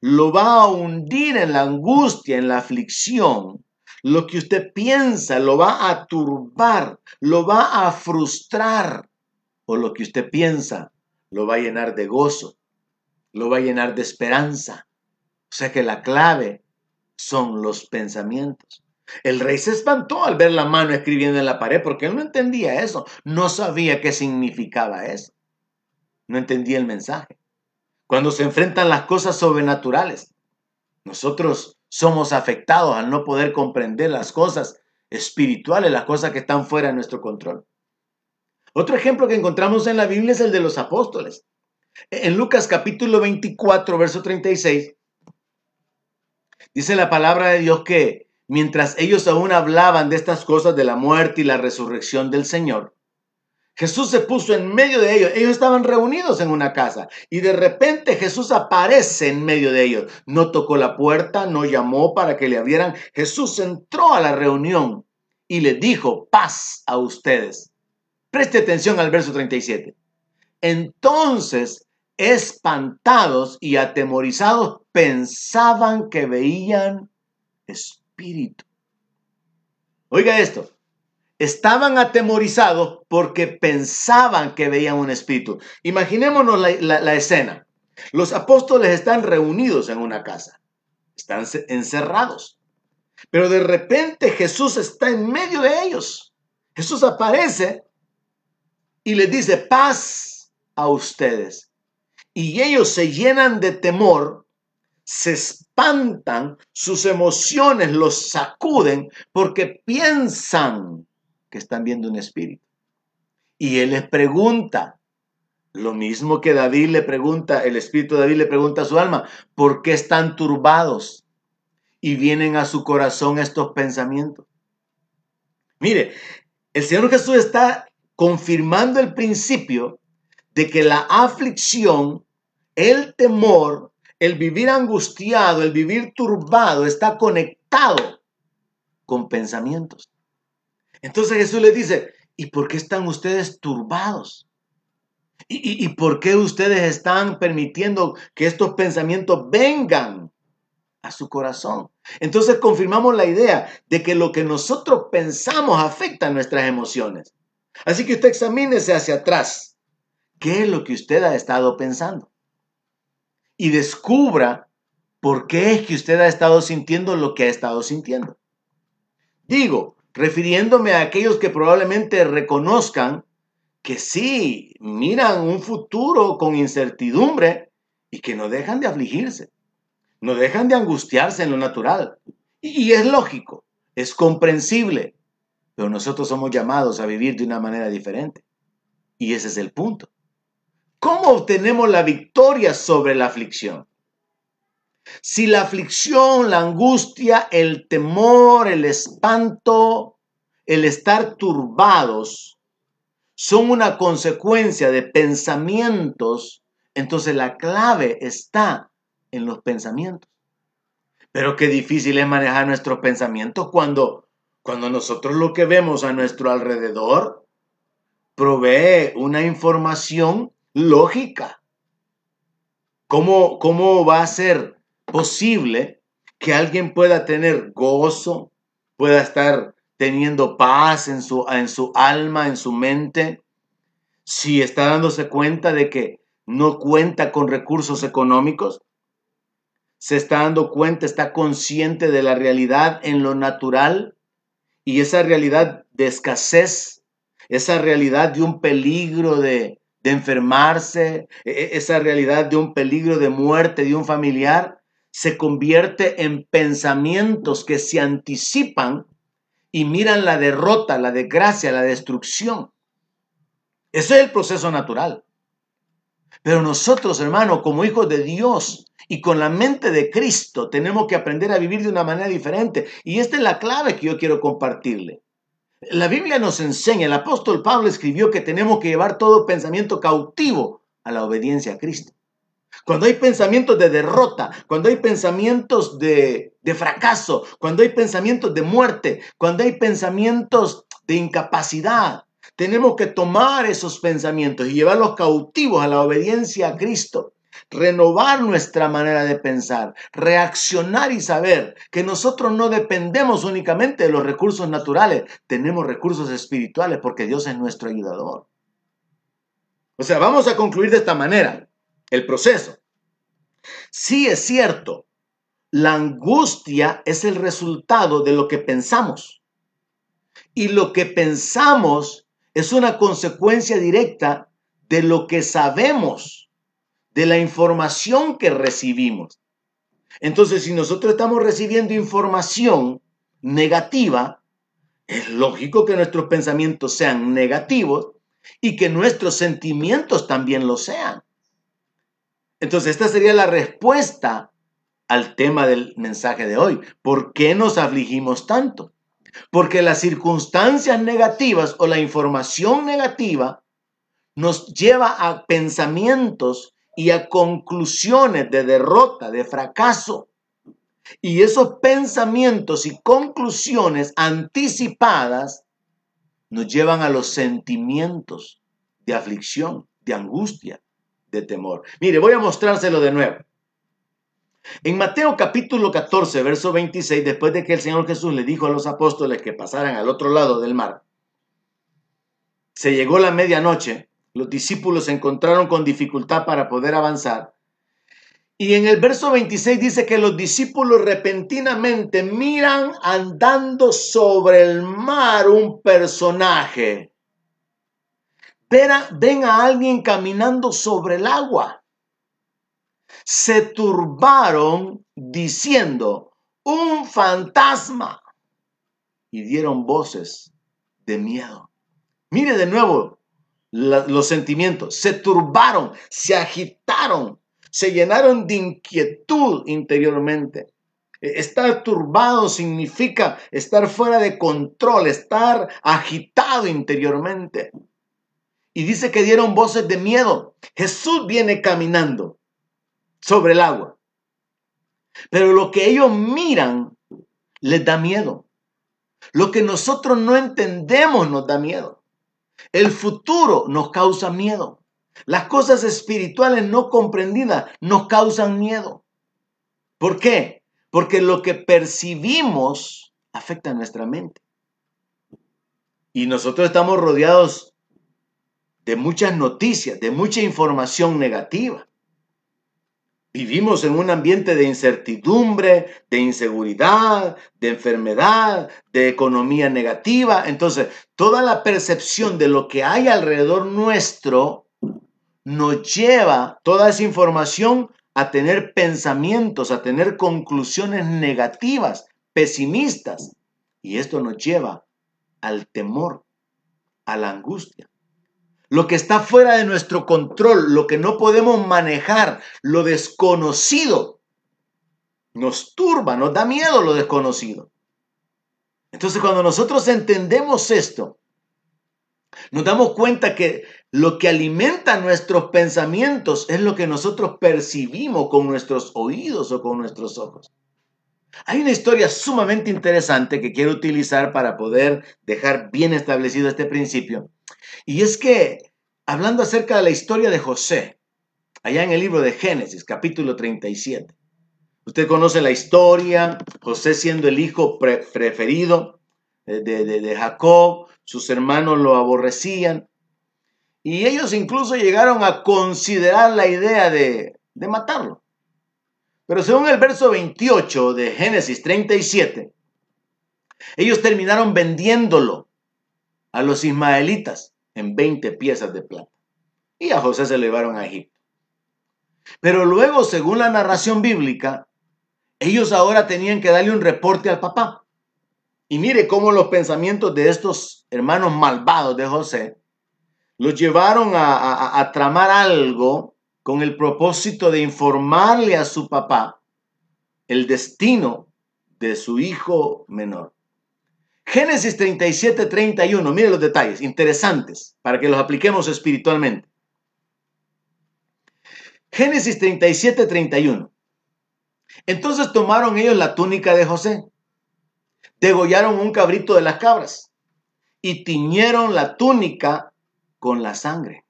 lo va a hundir en la angustia, en la aflicción. Lo que usted piensa lo va a turbar, lo va a frustrar. O lo que usted piensa lo va a llenar de gozo, lo va a llenar de esperanza. O sea que la clave son los pensamientos. El rey se espantó al ver la mano escribiendo en la pared porque él no entendía eso, no sabía qué significaba eso, no entendía el mensaje. Cuando se enfrentan las cosas sobrenaturales, nosotros somos afectados al no poder comprender las cosas espirituales, las cosas que están fuera de nuestro control. Otro ejemplo que encontramos en la Biblia es el de los apóstoles. En Lucas capítulo 24, verso 36, dice la palabra de Dios que mientras ellos aún hablaban de estas cosas de la muerte y la resurrección del Señor, Jesús se puso en medio de ellos. Ellos estaban reunidos en una casa y de repente Jesús aparece en medio de ellos. No tocó la puerta, no llamó para que le abrieran. Jesús entró a la reunión y le dijo, paz a ustedes. Preste atención al verso 37. Entonces, espantados y atemorizados, pensaban que veían espíritu. Oiga esto, estaban atemorizados porque pensaban que veían un espíritu. Imaginémonos la, escena. Los apóstoles están reunidos en una casa, están encerrados, pero de repente Jesús está en medio de ellos. Jesús aparece y les dice, paz a ustedes. Y ellos se llenan de temor se espantan, sus emociones los sacuden porque piensan que están viendo un espíritu. Y él les pregunta, lo mismo que David le pregunta, el espíritu de David le pregunta a su alma, ¿por qué están turbados? Y vienen a su corazón estos pensamientos. Mire, el Señor Jesús está confirmando el principio de que la aflicción, el temor, el vivir angustiado, el vivir turbado está conectado con pensamientos. Entonces Jesús le dice, ¿y por qué están ustedes turbados? ¿Y, por qué ustedes están permitiendo que estos pensamientos vengan a su corazón? Entonces confirmamos la idea de que lo que nosotros pensamos afecta nuestras emociones. Así que usted examínese hacia atrás. ¿Qué es lo que usted ha estado pensando? Y descubra por qué es que usted ha estado sintiendo lo que ha estado sintiendo. Digo, refiriéndome a aquellos que probablemente reconozcan que sí, miran un futuro con incertidumbre y que no dejan de afligirse, no dejan de angustiarse en lo natural. Y, es lógico, es comprensible, pero nosotros somos llamados a vivir de una manera diferente. Y ese es el punto. ¿Cómo obtenemos la victoria sobre la aflicción? Si la aflicción, la angustia, el temor, el espanto, el estar turbados son una consecuencia de pensamientos, entonces la clave está en los pensamientos. Pero qué difícil es manejar nuestros pensamientos cuando, cuando nosotros lo que vemos a nuestro alrededor provee una información lógica. ¿Cómo, ¿Cómo va a ser posible que alguien pueda tener gozo, pueda estar teniendo paz en su, en su alma, en su mente, si está dándose cuenta de que no cuenta con recursos económicos? ¿Se está dando cuenta, está consciente de la realidad en lo natural? Y esa realidad de escasez, esa realidad de un peligro de, de enfermarse, e, e, esa realidad de un peligro de muerte de un familiar, se convierte en pensamientos que se anticipan y miran la derrota, la desgracia, la destrucción. Ese es el proceso natural. Pero nosotros, hermano, como hijos de Dios y con la mente de Cristo, tenemos que aprender a vivir de una manera diferente. Y esta es la clave que yo quiero compartirle. La Biblia nos enseña, el apóstol Pablo escribió que tenemos que llevar todo pensamiento cautivo a la obediencia a Cristo. Cuando hay pensamientos de derrota, cuando hay pensamientos de, fracaso, cuando hay pensamientos de muerte, cuando hay pensamientos de incapacidad, tenemos que tomar esos pensamientos y llevarlos cautivos a la obediencia a Cristo renovar nuestra manera de pensar, reaccionar y saber que nosotros no dependemos únicamente de los recursos naturales, tenemos recursos espirituales porque Dios es nuestro ayudador. O sea, vamos a concluir de esta manera el proceso. Sí es cierto, la angustia es el resultado de lo que pensamos. Y lo que pensamos es una consecuencia directa de lo que sabemos, de la información que recibimos. Entonces, si nosotros estamos recibiendo información negativa, es lógico que nuestros pensamientos sean negativos y que nuestros sentimientos también lo sean. Entonces, esta sería la respuesta al tema del mensaje de hoy. ¿Por qué nos afligimos tanto? Porque las circunstancias negativas o la información negativa nos lleva a pensamientos y a conclusiones de derrota, de fracaso. Y esos pensamientos y conclusiones anticipadas nos llevan a los sentimientos de aflicción, de angustia, de temor. Mire, voy a mostrárselo de nuevo. En Mateo capítulo 14, verso 26, después de que el Señor Jesús le dijo a los apóstoles que pasaran al otro lado del mar, se llegó la medianoche, los discípulos se encontraron con dificultad para poder avanzar. Y en el verso 26 dice que los discípulos repentinamente miran andando sobre el mar un personaje ven a, alguien caminando sobre el agua. Se turbaron diciendo, un fantasma. Y dieron voces de miedo. Mire de nuevo los sentimientos. Se turbaron, se agitaron, se llenaron de inquietud interiormente. E, estar turbado significa estar fuera de control, estar agitado interiormente. Y dice que dieron voces de miedo. Jesús viene caminando sobre el agua. Pero lo que ellos miran les da miedo. Lo que nosotros no entendemos nos da miedo. El futuro nos causa miedo. Las cosas espirituales no comprendidas nos causan miedo. ¿Por qué? Porque lo que percibimos afecta nuestra mente. Y nosotros estamos rodeados de muchas noticias, de mucha información negativa. Vivimos en un ambiente de incertidumbre, de inseguridad, de enfermedad, de economía negativa. Entonces, toda la percepción de lo que hay alrededor nuestro nos lleva toda esa información a tener pensamientos, a tener conclusiones negativas, pesimistas. Y esto nos lleva al temor, a la angustia lo que está fuera de nuestro control, lo que no podemos manejar, lo desconocido, nos turba, nos da miedo lo desconocido. Entonces cuando nosotros entendemos esto, nos damos cuenta que lo que alimenta nuestros pensamientos es lo que nosotros percibimos con nuestros oídos o con nuestros ojos. Hay una historia sumamente interesante que quiero utilizar para poder dejar bien establecido este principio. Y es que, hablando acerca de la historia de José, allá en el libro de Génesis, capítulo 37, usted conoce la historia, José siendo el hijo preferido de, de Jacob, sus hermanos lo aborrecían, y ellos incluso llegaron a considerar la idea de, de matarlo. Pero según el verso 28 de Génesis 37, ellos terminaron vendiéndolo a los ismaelitas en 20 piezas de plata. Y a José se lo llevaron a Egipto. Pero luego, según la narración bíblica, ellos ahora tenían que darle un reporte al papá. Y mire cómo los pensamientos de estos hermanos malvados de José los llevaron a, tramar algo con el propósito de informarle a su papá el destino de su hijo menor. Génesis 37, 31, mire los detalles, interesantes, para que los apliquemos espiritualmente. Génesis 37, 31. Entonces tomaron ellos la túnica de José, degollaron un cabrito de las cabras y tiñeron la túnica con la sangre.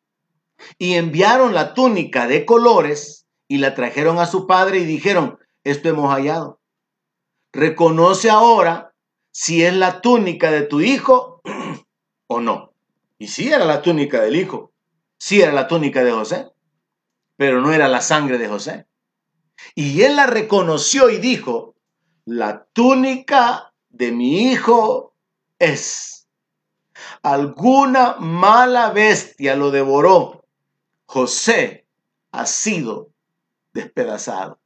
Y enviaron la túnica de colores y la trajeron a su padre y dijeron, esto hemos hallado. Reconoce ahora si es la túnica de tu hijo (clears throat) o no. Y si era la túnica del hijo, si era la túnica de José, pero no era la sangre de José. Y él la reconoció y dijo, la túnica de mi hijo es. Alguna mala bestia lo devoró. José ha sido despedazado.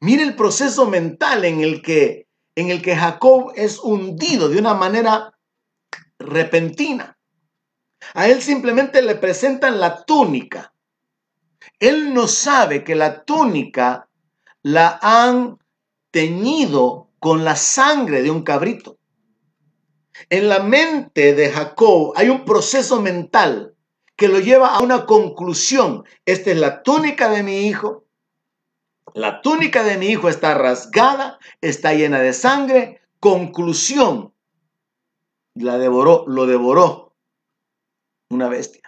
Mire el proceso mental en el que en el que Jacob es hundido de una manera repentina. A él simplemente le presentan la túnica. Él no sabe que la túnica la han teñido con la sangre de un cabrito. En la mente de Jacob hay un proceso mental que lo lleva a una conclusión. Esta es la túnica de mi hijo. La túnica de mi hijo está rasgada, está llena de sangre. Conclusión. La devoró, lo devoró una bestia.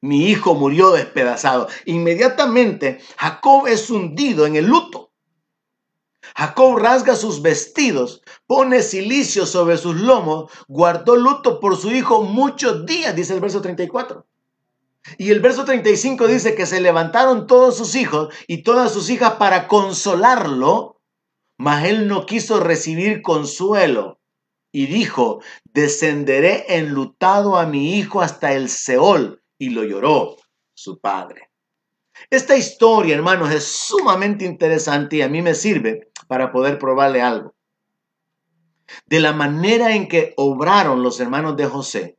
Mi hijo murió despedazado. Inmediatamente Jacob es hundido en el luto. Jacob rasga sus vestidos, pone silicio sobre sus lomos, guardó luto por su hijo muchos días, dice el verso 34. Y el verso 35 dice que se levantaron todos sus hijos y todas sus hijas para consolarlo, mas él no quiso recibir consuelo y dijo, descenderé enlutado a mi hijo hasta el Seol y lo lloró su padre. Esta historia, hermanos, es sumamente interesante y a mí me sirve para poder probarle algo. De la manera en que obraron los hermanos de José,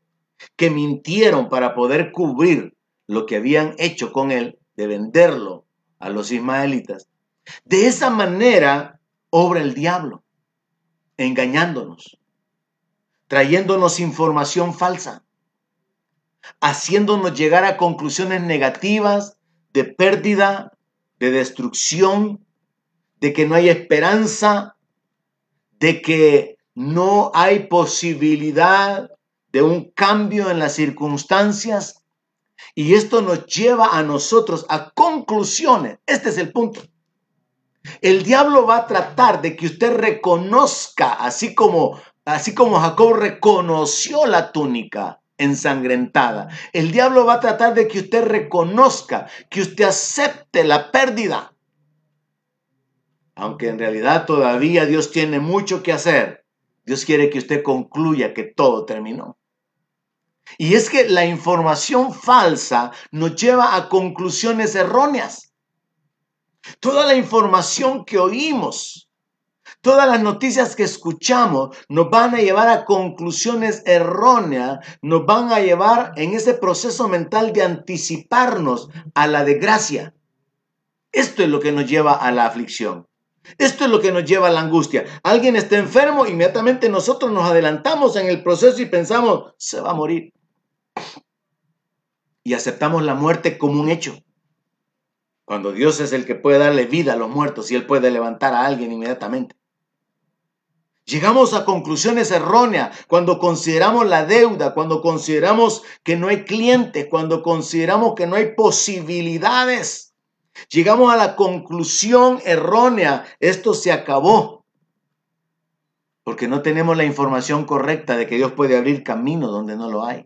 que mintieron para poder cubrir lo que habían hecho con él, de venderlo a los ismaelitas. De esa manera obra el diablo, engañándonos, trayéndonos información falsa haciéndonos llegar a conclusiones negativas de pérdida, de destrucción, de que no hay esperanza, de que no hay posibilidad de un cambio en las circunstancias. Y esto nos lleva a nosotros a conclusiones. Este es el punto. El diablo va a tratar de que usted reconozca, así como, así como Jacob reconoció la túnica, ensangrentada. El diablo va a tratar de que usted reconozca, que usted acepte la pérdida. Aunque en realidad todavía Dios tiene mucho que hacer. Dios quiere que usted concluya que todo terminó. Y es que la información falsa nos lleva a conclusiones erróneas. Toda la información que oímos, Todas las noticias que escuchamos nos van a llevar a conclusiones erróneas, nos van a llevar en ese proceso mental de anticiparnos a la desgracia. Esto es lo que nos lleva a la aflicción. Esto es lo que nos lleva a la angustia. Alguien está enfermo, inmediatamente nosotros nos adelantamos en el proceso y pensamos, se va a morir. Y aceptamos la muerte como un hecho. Cuando Dios es el que puede darle vida a los muertos y Él puede levantar a alguien inmediatamente. Llegamos a conclusiones erróneas cuando consideramos la deuda, cuando consideramos que no hay clientes, cuando consideramos que no hay posibilidades. Llegamos a la conclusión errónea, esto se acabó. Porque no tenemos la información correcta de que Dios puede abrir camino donde no lo hay.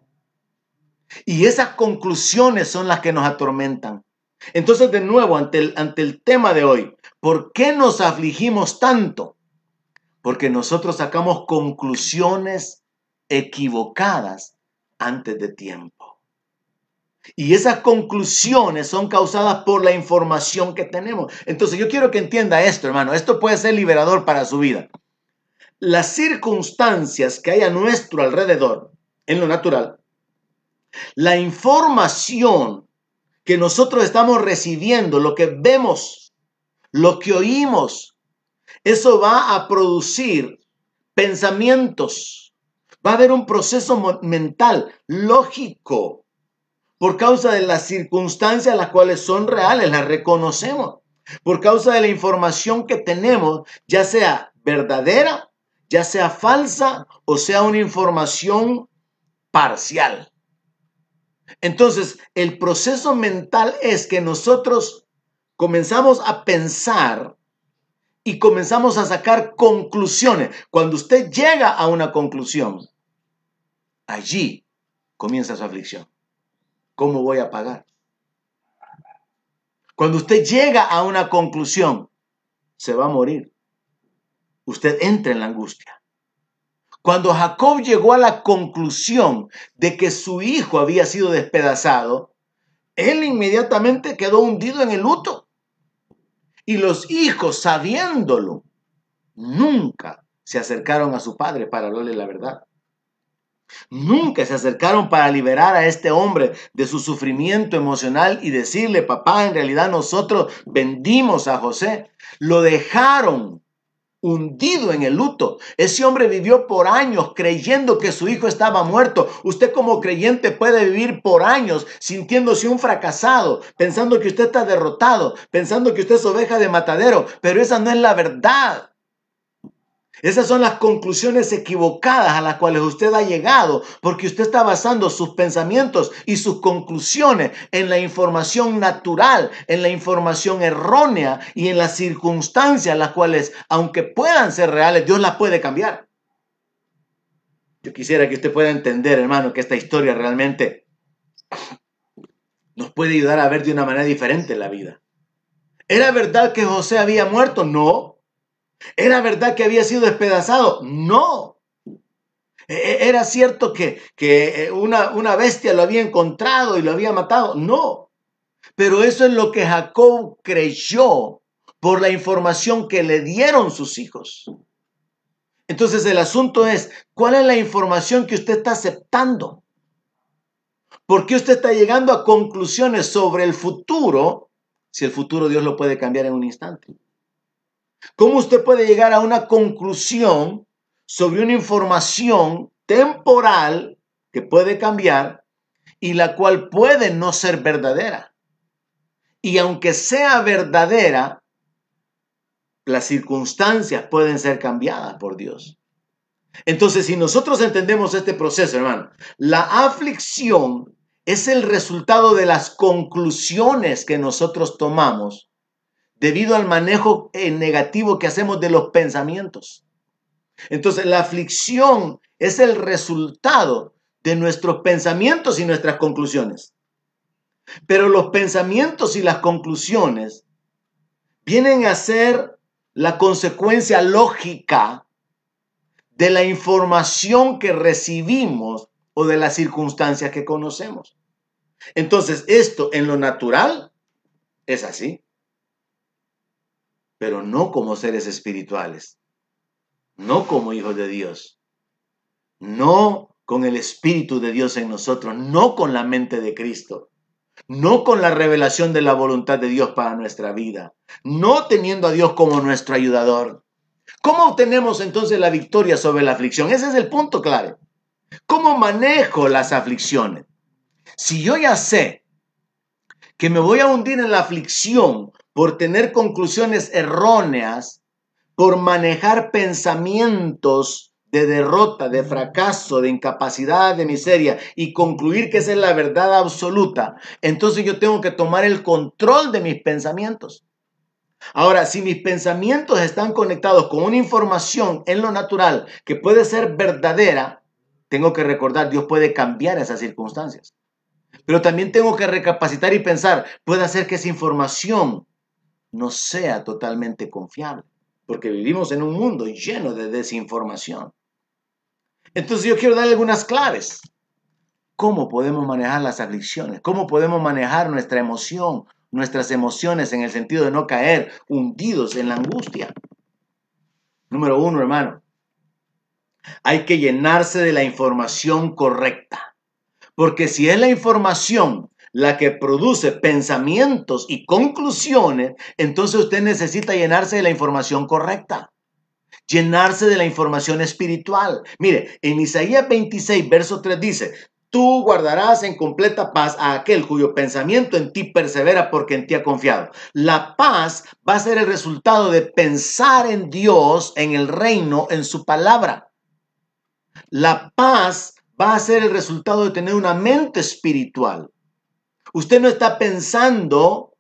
Y esas conclusiones son las que nos atormentan. Entonces, de nuevo, ante el, ante el tema de hoy, ¿por qué nos afligimos tanto? porque nosotros sacamos conclusiones equivocadas antes de tiempo. Y esas conclusiones son causadas por la información que tenemos. Entonces yo quiero que entienda esto, hermano. Esto puede ser liberador para su vida. Las circunstancias que hay a nuestro alrededor, en lo natural, la información que nosotros estamos recibiendo, lo que vemos, lo que oímos, eso va a producir pensamientos. Va a haber un proceso mental lógico por causa de las circunstancias las cuales son reales, las reconocemos. Por causa de la información que tenemos, ya sea verdadera, ya sea falsa o sea una información parcial. Entonces, el proceso mental es que nosotros comenzamos a pensar y comenzamos a sacar conclusiones. Cuando usted llega a una conclusión, allí comienza su aflicción. ¿Cómo voy a pagar? Cuando usted llega a una conclusión, se va a morir. Usted entra en la angustia. Cuando Jacob llegó a la conclusión de que su hijo había sido despedazado, él inmediatamente quedó hundido en el luto. Y los hijos, sabiéndolo, nunca se acercaron a su padre para hablarle la verdad. Nunca se acercaron para liberar a este hombre de su sufrimiento emocional y decirle, papá, en realidad nosotros vendimos a José. Lo dejaron hundido en el luto. Ese hombre vivió por años creyendo que su hijo estaba muerto. Usted como creyente puede vivir por años sintiéndose un fracasado, pensando que usted está derrotado, pensando que usted es oveja de matadero, pero esa no es la verdad. Esas son las conclusiones equivocadas a las cuales usted ha llegado porque usted está basando sus pensamientos y sus conclusiones en la información natural, en la información errónea y en las circunstancias las cuales, aunque puedan ser reales, Dios las puede cambiar. Yo quisiera que usted pueda entender, hermano, que esta historia realmente nos puede ayudar a ver de una manera diferente la vida. ¿Era verdad que José había muerto? No. ¿Era verdad que había sido despedazado? No. E, e, ¿Era cierto que, que eh, una, una bestia lo había encontrado y lo había matado? No. Pero eso es lo que Jacob creyó por la información que le dieron sus hijos. Entonces el asunto es, ¿cuál es la información que usted está aceptando? ¿Por qué usted está llegando a conclusiones sobre el futuro si el futuro Dios lo puede cambiar en un instante? ¿Cómo usted puede llegar a una conclusión sobre una información temporal que puede cambiar y la cual puede no ser verdadera? Y aunque sea verdadera, las circunstancias pueden ser cambiadas por Dios. Entonces, si nosotros entendemos este proceso, hermano, la aflicción es el resultado de las conclusiones que nosotros tomamos debido al manejo eh, negativo que hacemos de los pensamientos. Entonces, la aflicción es el resultado de nuestros pensamientos y nuestras conclusiones. Pero los pensamientos y las conclusiones vienen a ser la consecuencia lógica de la información que recibimos o de las circunstancias que conocemos. Entonces, esto en lo natural es así pero no como seres espirituales, no como hijos de Dios, no con el Espíritu de Dios en nosotros, no con la mente de Cristo, no con la revelación de la voluntad de Dios para nuestra vida, no teniendo a Dios como nuestro ayudador. ¿Cómo obtenemos entonces la victoria sobre la aflicción? Ese es el punto clave. ¿Cómo manejo las aflicciones? Si yo ya sé que me voy a hundir en la aflicción por tener conclusiones erróneas, por manejar pensamientos de derrota, de fracaso, de incapacidad, de miseria y concluir que esa es la verdad absoluta, entonces yo tengo que tomar el control de mis pensamientos. Ahora, si mis pensamientos están conectados con una información en lo natural que puede ser verdadera, tengo que recordar, Dios puede cambiar esas circunstancias. Pero también tengo que recapacitar y pensar, puede hacer que esa información no sea totalmente confiable, porque vivimos en un mundo lleno de desinformación. Entonces yo quiero dar algunas claves. ¿Cómo podemos manejar las aflicciones? ¿Cómo podemos manejar nuestra emoción, nuestras emociones en el sentido de no caer hundidos en la angustia? Número uno, hermano, hay que llenarse de la información correcta. Porque si es la información la que produce pensamientos y conclusiones, entonces usted necesita llenarse de la información correcta. Llenarse de la información espiritual. Mire, en Isaías 26, verso 3 dice, tú guardarás en completa paz a aquel cuyo pensamiento en ti persevera porque en ti ha confiado. La paz va a ser el resultado de pensar en Dios, en el reino, en su palabra. La paz va a ser el resultado de tener una mente espiritual. Usted no está pensando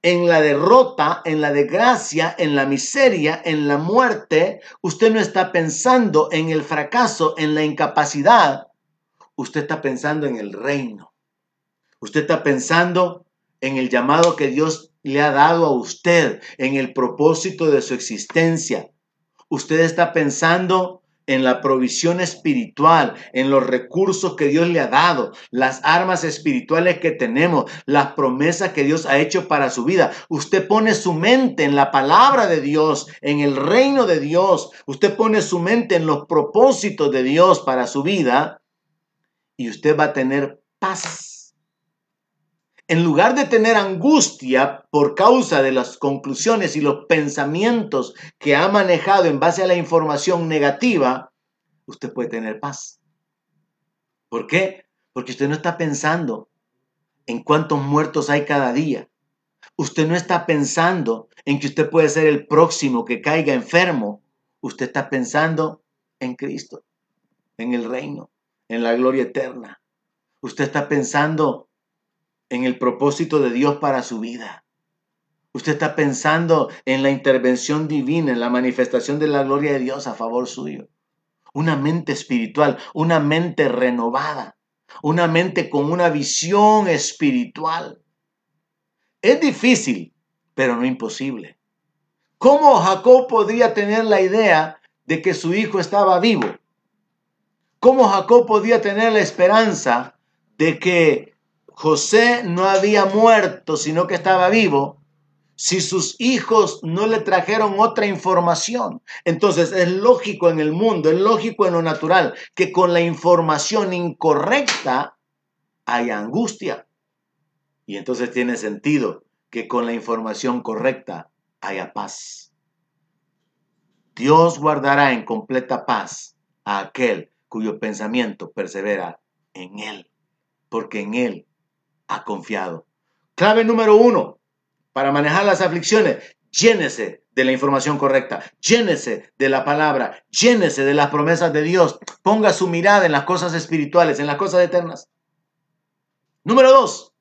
en la derrota, en la desgracia, en la miseria, en la muerte. Usted no está pensando en el fracaso, en la incapacidad. Usted está pensando en el reino. Usted está pensando en el llamado que Dios le ha dado a usted, en el propósito de su existencia. Usted está pensando en la provisión espiritual, en los recursos que Dios le ha dado, las armas espirituales que tenemos, las promesas que Dios ha hecho para su vida. Usted pone su mente en la palabra de Dios, en el reino de Dios. Usted pone su mente en los propósitos de Dios para su vida y usted va a tener paz en lugar de tener angustia por causa de las conclusiones y los pensamientos que ha manejado en base a la información negativa, usted puede tener paz. ¿Por qué? Porque usted no está pensando en cuántos muertos hay cada día. Usted no está pensando en que usted puede ser el próximo que caiga enfermo. Usted está pensando en Cristo, en el reino, en la gloria eterna. Usted está pensando en el propósito de Dios para su vida. Usted está pensando en la intervención divina, en la manifestación de la gloria de Dios a favor suyo. Una mente espiritual, una mente renovada, una mente con una visión espiritual. Es difícil, pero no imposible. ¿Cómo Jacob podría tener la idea de que su hijo estaba vivo? ¿Cómo Jacob podía tener la esperanza de que José no había muerto, sino que estaba vivo, si sus hijos no le trajeron otra información. Entonces es lógico en el mundo, es lógico en lo natural, que con la información incorrecta hay angustia. Y entonces tiene sentido que con la información correcta haya paz. Dios guardará en completa paz a aquel cuyo pensamiento persevera en Él, porque en Él ha confiado. Clave número uno, para manejar las aflicciones, llénese de la información correcta, llénese de la palabra, llénese de las promesas de Dios, ponga su mirada en las cosas espirituales, en las cosas eternas. Número dos,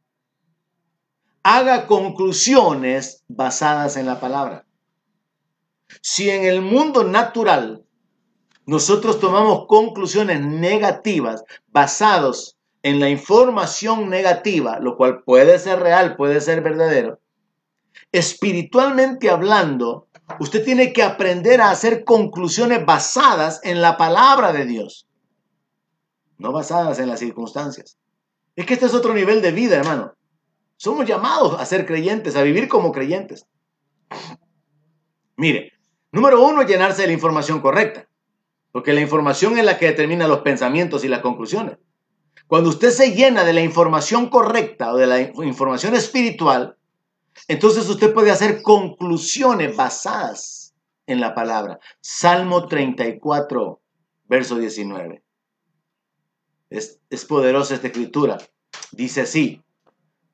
haga conclusiones basadas en la palabra. Si en el mundo natural nosotros tomamos conclusiones negativas basados en la información negativa, lo cual puede ser real, puede ser verdadero, espiritualmente hablando, usted tiene que aprender a hacer conclusiones basadas en la palabra de Dios, no basadas en las circunstancias. Es que este es otro nivel de vida, hermano. Somos llamados a ser creyentes, a vivir como creyentes. Mire, número uno, llenarse de la información correcta, porque la información es la que determina los pensamientos y las conclusiones. Cuando usted se llena de la información correcta o de la información espiritual, entonces usted puede hacer conclusiones basadas en la palabra. Salmo 34, verso 19. Es, es poderosa esta escritura. Dice así,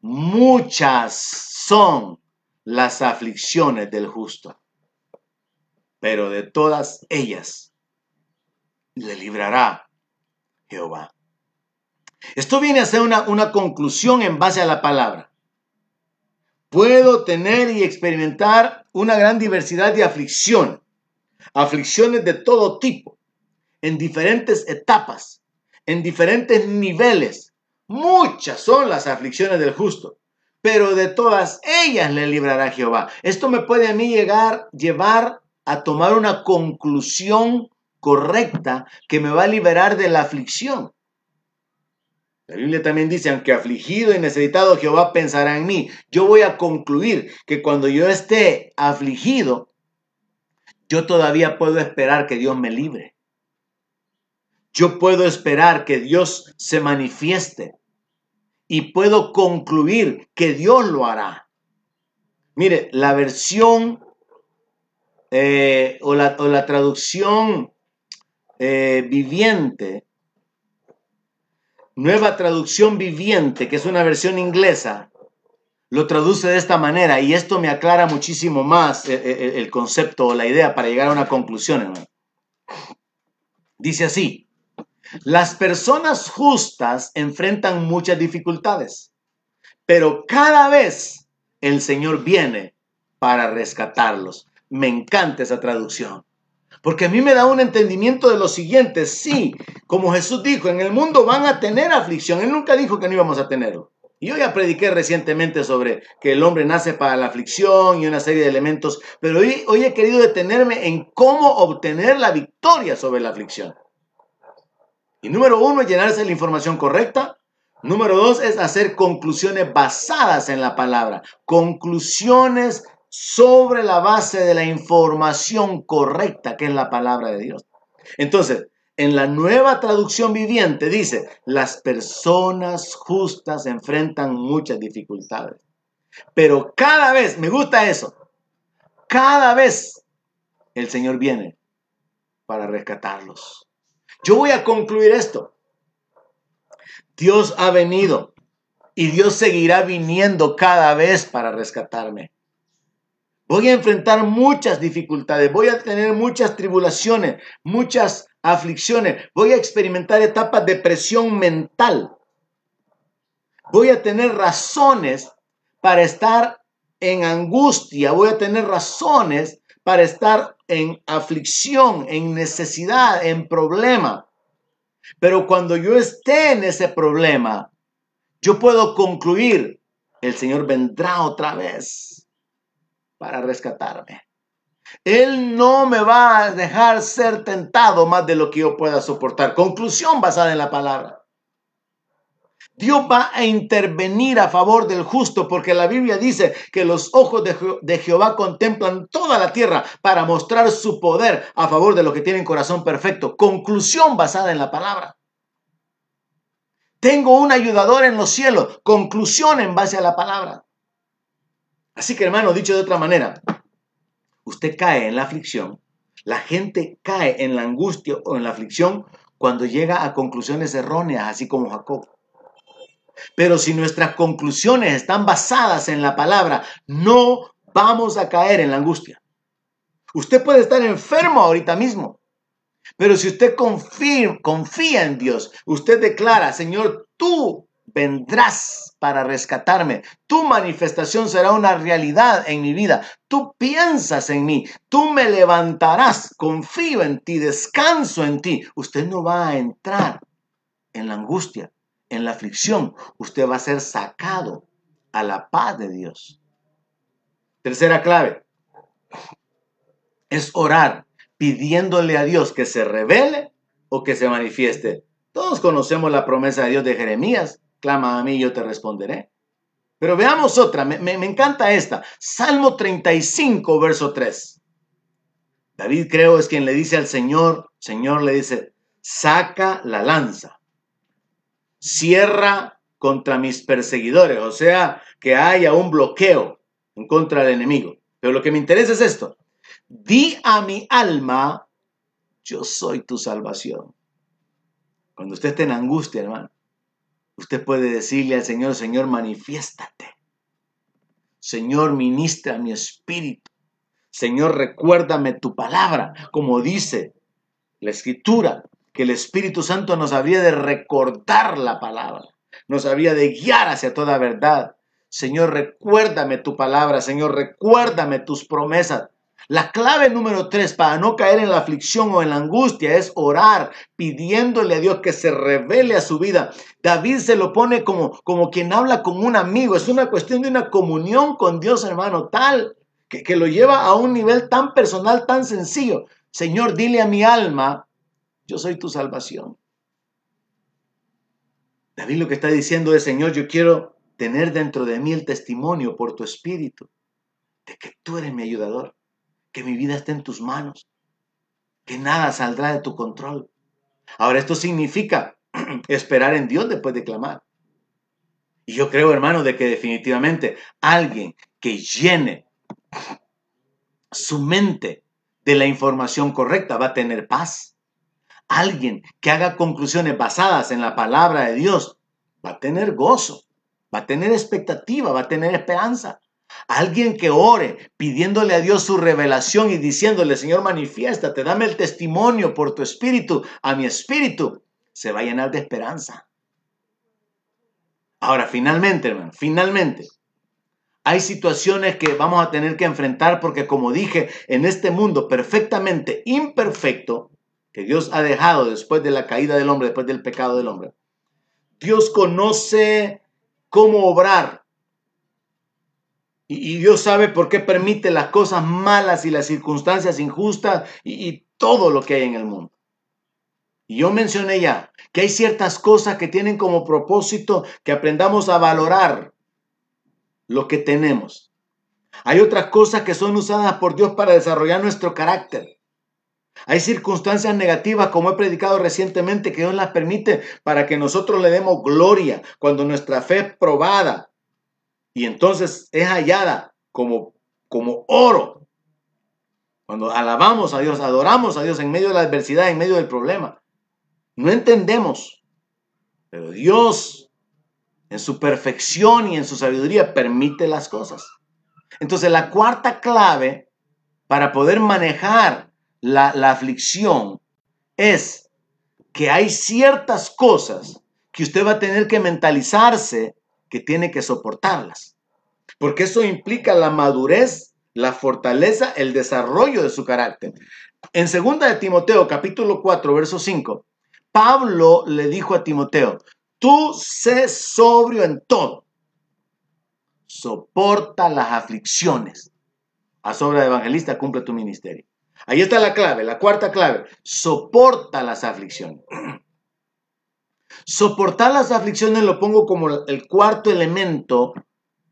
muchas son las aflicciones del justo, pero de todas ellas le librará Jehová. Esto viene a ser una, una conclusión en base a la palabra. Puedo tener y experimentar una gran diversidad de aflicción, aflicciones de todo tipo, en diferentes etapas, en diferentes niveles. Muchas son las aflicciones del justo, pero de todas ellas le librará Jehová. Esto me puede a mí llegar, llevar a tomar una conclusión correcta que me va a liberar de la aflicción. La Biblia también dice, aunque afligido y necesitado Jehová pensará en mí. Yo voy a concluir que cuando yo esté afligido, yo todavía puedo esperar que Dios me libre. Yo puedo esperar que Dios se manifieste. y puedo concluir que Dios lo hará. Mire, la versión eh, o, la, traducción eh, viviente, nueva traducción viviente, que es una versión inglesa, lo traduce de esta manera y esto me aclara muchísimo más eh, el, concepto o la idea para llegar a una conclusión. Dice así, las personas justas enfrentan muchas dificultades, pero cada vez el Señor viene para rescatarlos. Me encanta esa traducción. Porque a mí me da un entendimiento de lo siguiente. Sí, como Jesús dijo, en el mundo van a tener aflicción. Él nunca dijo que no íbamos a tenerlo. Y yo ya prediqué recientemente sobre que el hombre nace para la aflicción y una serie de elementos, pero hoy, he querido detenerme en cómo obtener la victoria sobre la aflicción. Y número uno es llenarse la información correcta. Número dos es hacer conclusiones basadas en la palabra. Conclusiones sobre la base de la información correcta que es la palabra de Dios. Entonces, en la nueva traducción viviente dice, las personas justas enfrentan muchas dificultades. Pero cada vez, me gusta eso, cada vez el Señor viene para rescatarlos. Yo voy a concluir esto. Dios ha venido y Dios seguirá viniendo cada vez para rescatarme. Voy a enfrentar muchas dificultades, voy a tener muchas tribulaciones, muchas aflicciones, voy a experimentar etapas de presión mental. Voy a tener razones para estar en angustia, voy a tener razones para estar en aflicción, en necesidad, en problema. Pero cuando yo esté en ese problema, yo puedo concluir, el Señor vendrá otra vez para rescatarme. Él no me va a dejar ser tentado más de lo que yo pueda soportar. Conclusión basada en la palabra. Dios va a intervenir a favor del justo porque la Biblia dice que los ojos de, Jehová contemplan toda la tierra para mostrar su poder a favor de los que tienen corazón perfecto. Conclusión basada en la palabra. Tengo un ayudador en los cielos. Conclusión en base a la palabra. Así que hermano, dicho de otra manera, usted cae en la aflicción. La gente cae en la angustia o en la aflicción cuando llega a conclusiones erróneas, así como Jacob. Pero si nuestras conclusiones están basadas en la palabra, no vamos a caer en la angustia. Usted puede estar enfermo ahorita mismo, pero si usted confía, confía en Dios, usted declara, Señor, tú vendrás para rescatarme. Tu manifestación será una realidad en mi vida. Tú piensas en mí. Tú me levantarás. Confío en ti. Descanso en ti. Usted no va a entrar en la angustia en la aflicción, usted va a ser sacado a la paz de Dios. Tercera clave es orar pidiéndole a Dios que se revele o que se manifieste. Todos conocemos la promesa de Dios de Jeremías. Clama a mí yo te responderé. Pero veamos otra, me, me, encanta esta. Salmo 35, verso 3. David creo es quien le dice al Señor, Señor le dice, saca la lanza cierra contra mis perseguidores, o sea, que haya un bloqueo en contra del enemigo. Pero lo que me interesa es esto. Di a mi alma, yo soy tu salvación. Cuando usted esté en angustia, hermano, usted puede decirle al Señor, Señor, manifiéstate. Señor, ministra mi espíritu. Señor, recuérdame tu palabra, como dice la escritura que el Espíritu Santo nos habría de recordar la palabra, nos habría de guiar hacia toda verdad. Señor, recuérdame tu palabra, Señor, recuérdame tus promesas. La clave número tres para no caer en la aflicción o en la angustia es orar, pidiéndole a Dios que se revele a su vida. David se lo pone como, como quien habla con un amigo. Es una cuestión de una comunión con Dios, hermano, tal que, que lo lleva a un nivel tan personal, tan sencillo. Señor, dile a mi alma yo soy tu salvación. David lo que está diciendo es, Señor, yo quiero tener dentro de mí el testimonio por tu espíritu de que tú eres mi ayudador, que mi vida está en tus manos, que nada saldrá de tu control. Ahora esto significa (clears throat) esperar en Dios después de clamar. Y yo creo, hermano, de que definitivamente alguien que llene su mente de la información correcta va a tener paz. Alguien que haga conclusiones basadas en la palabra de Dios va a tener gozo, va a tener expectativa, va a tener esperanza. Alguien que ore pidiéndole a Dios su revelación y diciéndole, Señor, manifiéstate, dame el testimonio por tu espíritu, a mi espíritu, se va a llenar de esperanza. Ahora, finalmente, hermano, finalmente, hay situaciones que vamos a tener que enfrentar porque, como dije, en este mundo perfectamente imperfecto que Dios ha dejado después de la caída del hombre, después del pecado del hombre, Dios conoce cómo obrar. Y, Dios sabe por qué permite las cosas malas y las circunstancias injustas y, y todo lo que hay en el mundo. Y yo mencioné ya que hay ciertas cosas que tienen como propósito que aprendamos a valorar lo que tenemos. Hay otras cosas que son usadas por Dios para desarrollar nuestro carácter. Hay circunstancias negativas, como he predicado recientemente, que Dios las permite para que nosotros le demos gloria cuando nuestra fe es probada y entonces es hallada como, como oro. Cuando alabamos a Dios, adoramos a Dios en medio de la adversidad, en medio del problema. No entendemos, pero Dios en su perfección y en su sabiduría permite las cosas. Entonces la cuarta clave para poder manejar la, aflicción es que hay ciertas cosas que usted va a tener que mentalizarse que tiene que soportarlas. Porque eso implica la madurez, la fortaleza, el desarrollo de su carácter. En 2 de Timoteo capítulo 4, verso 5, Pablo le dijo a Timoteo, tú sé sobrio en todo, soporta las aflicciones. A sobra de evangelista cumple tu ministerio. Ahí está la clave, la cuarta clave, soporta las aflicciones. Soportar las aflicciones lo pongo como el cuarto elemento,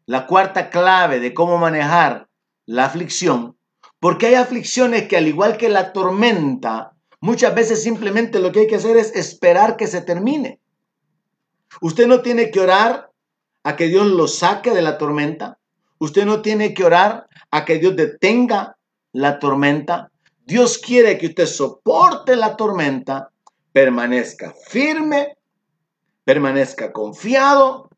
la cuarta clave de cómo manejar la aflicción, porque hay aflicciones que al igual que la tormenta, Muchas veces simplemente lo que hay que hacer es esperar que se termine. Usted no tiene que orar a que Dios lo saque de la tormenta. Usted no tiene que orar a que Dios detenga la tormenta. Dios quiere que usted soporte la tormenta, permanezca firme, permanezca confiado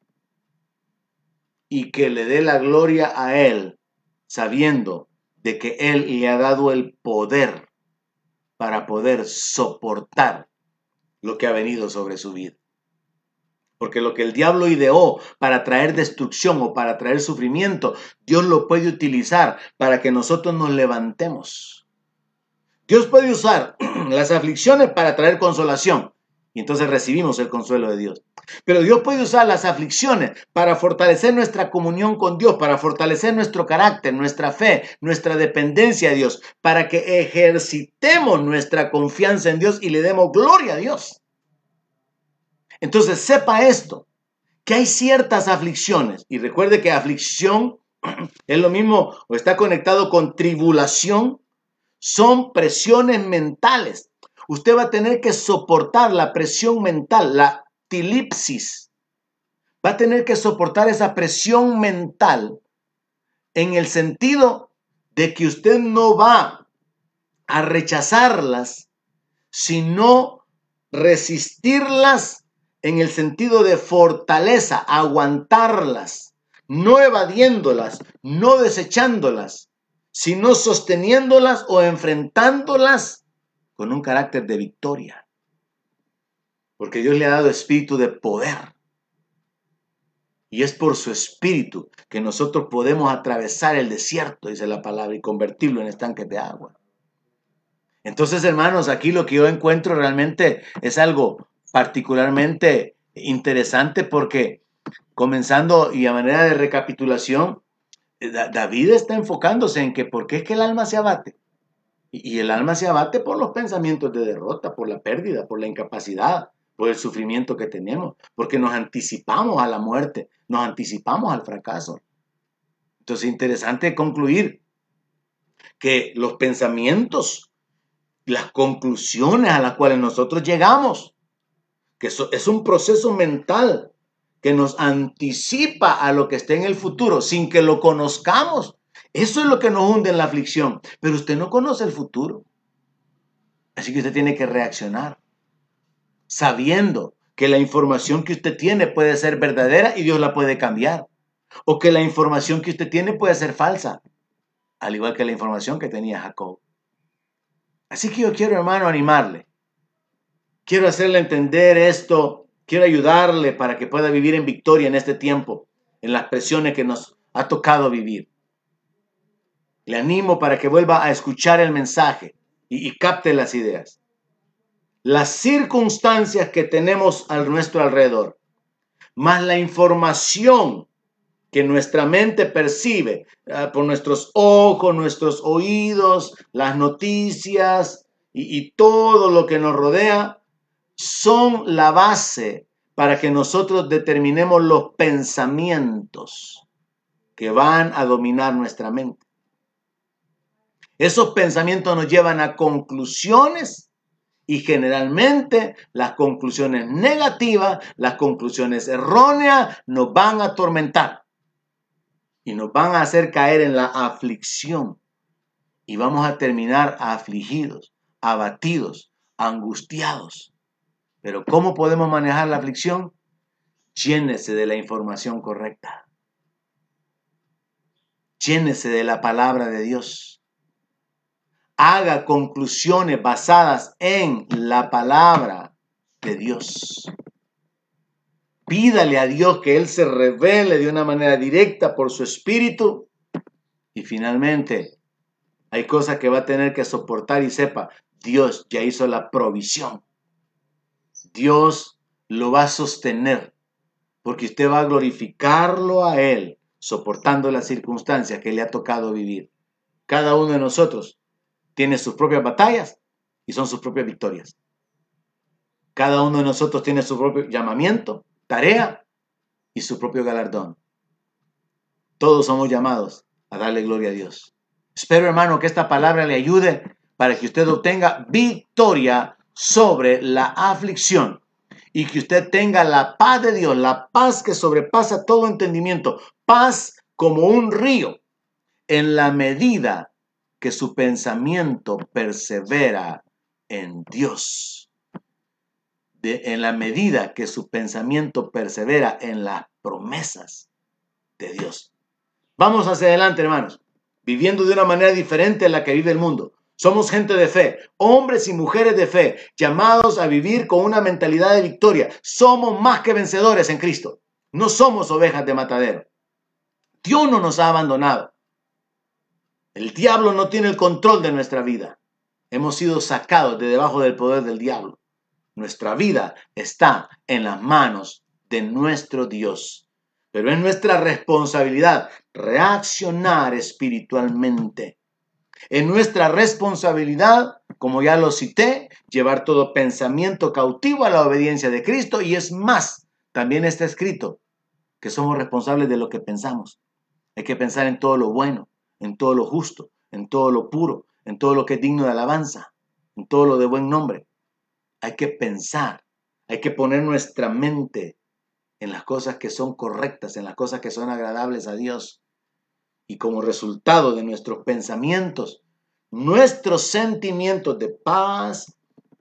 y que le dé la gloria a Él, sabiendo de que Él le ha dado el poder para poder soportar lo que ha venido sobre su vida. Porque lo que el diablo ideó para traer destrucción o para traer sufrimiento, Dios lo puede utilizar para que nosotros nos levantemos. Dios puede usar (clears throat) las aflicciones para traer consolación. Y entonces recibimos el consuelo de Dios. Pero Dios puede usar las aflicciones para fortalecer nuestra comunión con Dios, para fortalecer nuestro carácter, nuestra fe, nuestra dependencia a Dios, para que ejercitemos nuestra confianza en Dios y le demos gloria a Dios. Entonces sepa esto, que hay ciertas aflicciones. Y recuerde que aflicción (clears throat) es lo mismo o está conectado con tribulación. Son presiones mentales Usted va a tener que soportar la presión mental, la tilipsis. Va a tener que soportar esa presión mental en el sentido de que usted no va a rechazarlas, sino resistirlas en el sentido de fortaleza, aguantarlas, no evadiéndolas, no desechándolas, sino sosteniéndolas o enfrentándolas con un carácter de victoria. Porque Dios le ha dado espíritu de poder. Y es por su espíritu que nosotros podemos atravesar el desierto, dice la palabra, y convertirlo en estanques de agua. Entonces, hermanos, aquí lo que yo encuentro realmente es algo particularmente interesante porque comenzando y a manera de recapitulación, David está enfocándose en que por qué es que el alma se abate. Y el alma se abate por los pensamientos de derrota, por la pérdida, por la incapacidad, por el sufrimiento que tenemos, porque nos anticipamos a la muerte, nos anticipamos al fracaso. Entonces, interesante concluir que los pensamientos, las conclusiones a las cuales nosotros llegamos, que es un proceso mental que nos anticipa a lo que está en el futuro sin que lo conozcamos. Eso es lo que nos hunde en la aflicción. Pero usted no conoce el futuro. Así que usted tiene que reaccionar sabiendo que la información que usted tiene puede ser verdadera y Dios la puede cambiar. O que la información que usted tiene puede ser falsa, al igual que la información que tenía Jacob. Así que yo quiero, hermano, animarle. Quiero hacerle entender esto. Quiero ayudarle para que pueda vivir en victoria en este tiempo, en las presiones que nos ha tocado vivir. Le animo para que vuelva a escuchar el mensaje y, y capte las ideas las circunstancias que tenemos a nuestro alrededor, más la información que nuestra mente percibe ah, por nuestros ojos, nuestros oídos, las noticias y, y todo lo que nos rodea, son la base para que nosotros determinemos los pensamientos que van a dominar nuestra mente. Esos pensamientos nos llevan a conclusiones y generalmente las conclusiones negativas, las conclusiones erróneas nos van a atormentar y nos van a hacer caer en la aflicción. Y vamos a terminar afligidos, abatidos, angustiados. Pero ¿cómo podemos manejar la aflicción? Llénese de la información correcta. Llénese de la palabra de Dios haga conclusiones basadas en la palabra de Dios. Pídale a Dios que Él se revele de una manera directa por su espíritu. Y finalmente, hay cosas que va a tener que soportar y sepa, Dios ya hizo la provisión. Dios lo va a sostener, porque usted va a glorificarlo a Él, soportando las circunstancias que le ha tocado vivir. Cada uno de nosotros tiene sus propias batallas y son sus propias victorias. Cada uno de nosotros tiene su propio llamamiento, tarea y su propio galardón. Todos somos llamados a darle gloria a Dios. Espero, hermano, que esta palabra le ayude para que usted obtenga victoria sobre la aflicción y que usted tenga la paz de Dios, la paz que sobrepasa todo entendimiento, paz como un río en la medida que su pensamiento persevera en Dios. en la medida que su pensamiento persevera en las promesas de Dios. Vamos hacia adelante, hermanos, viviendo de una manera diferente a la que vive el mundo. Somos gente de fe, hombres y mujeres de fe, llamados a vivir con una mentalidad de victoria. Somos más que vencedores en Cristo. No somos ovejas de matadero. Dios no nos ha abandonado. El diablo no tiene el control de nuestra vida. Hemos sido sacados de debajo del poder del diablo. Nuestra vida está en las manos de nuestro Dios. Pero es nuestra responsabilidad reaccionar espiritualmente. Es nuestra responsabilidad, como ya lo cité, llevar todo pensamiento cautivo a la obediencia de Cristo. Y es más, también está escrito que somos responsables de lo que pensamos. Hay que pensar en todo lo bueno, en todo lo justo, en todo lo puro, en todo lo que es digno de alabanza, en todo lo de buen nombre. Hay que pensar, hay que poner nuestra mente en las cosas que son correctas, en las cosas que son agradables a Dios. Y como resultado de nuestros pensamientos, nuestros sentimientos de paz,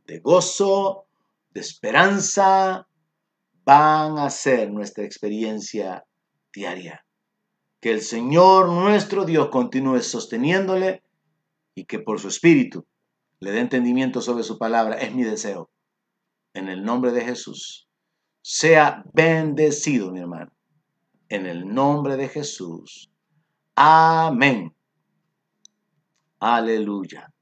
de gozo, de esperanza, van a ser nuestra experiencia diaria. Que el Señor nuestro Dios continúe sosteniéndole y que por su espíritu le dé entendimiento sobre su palabra. Es mi deseo. En el nombre de Jesús. Sea bendecido, mi hermano. En el nombre de Jesús. Amén. Aleluya.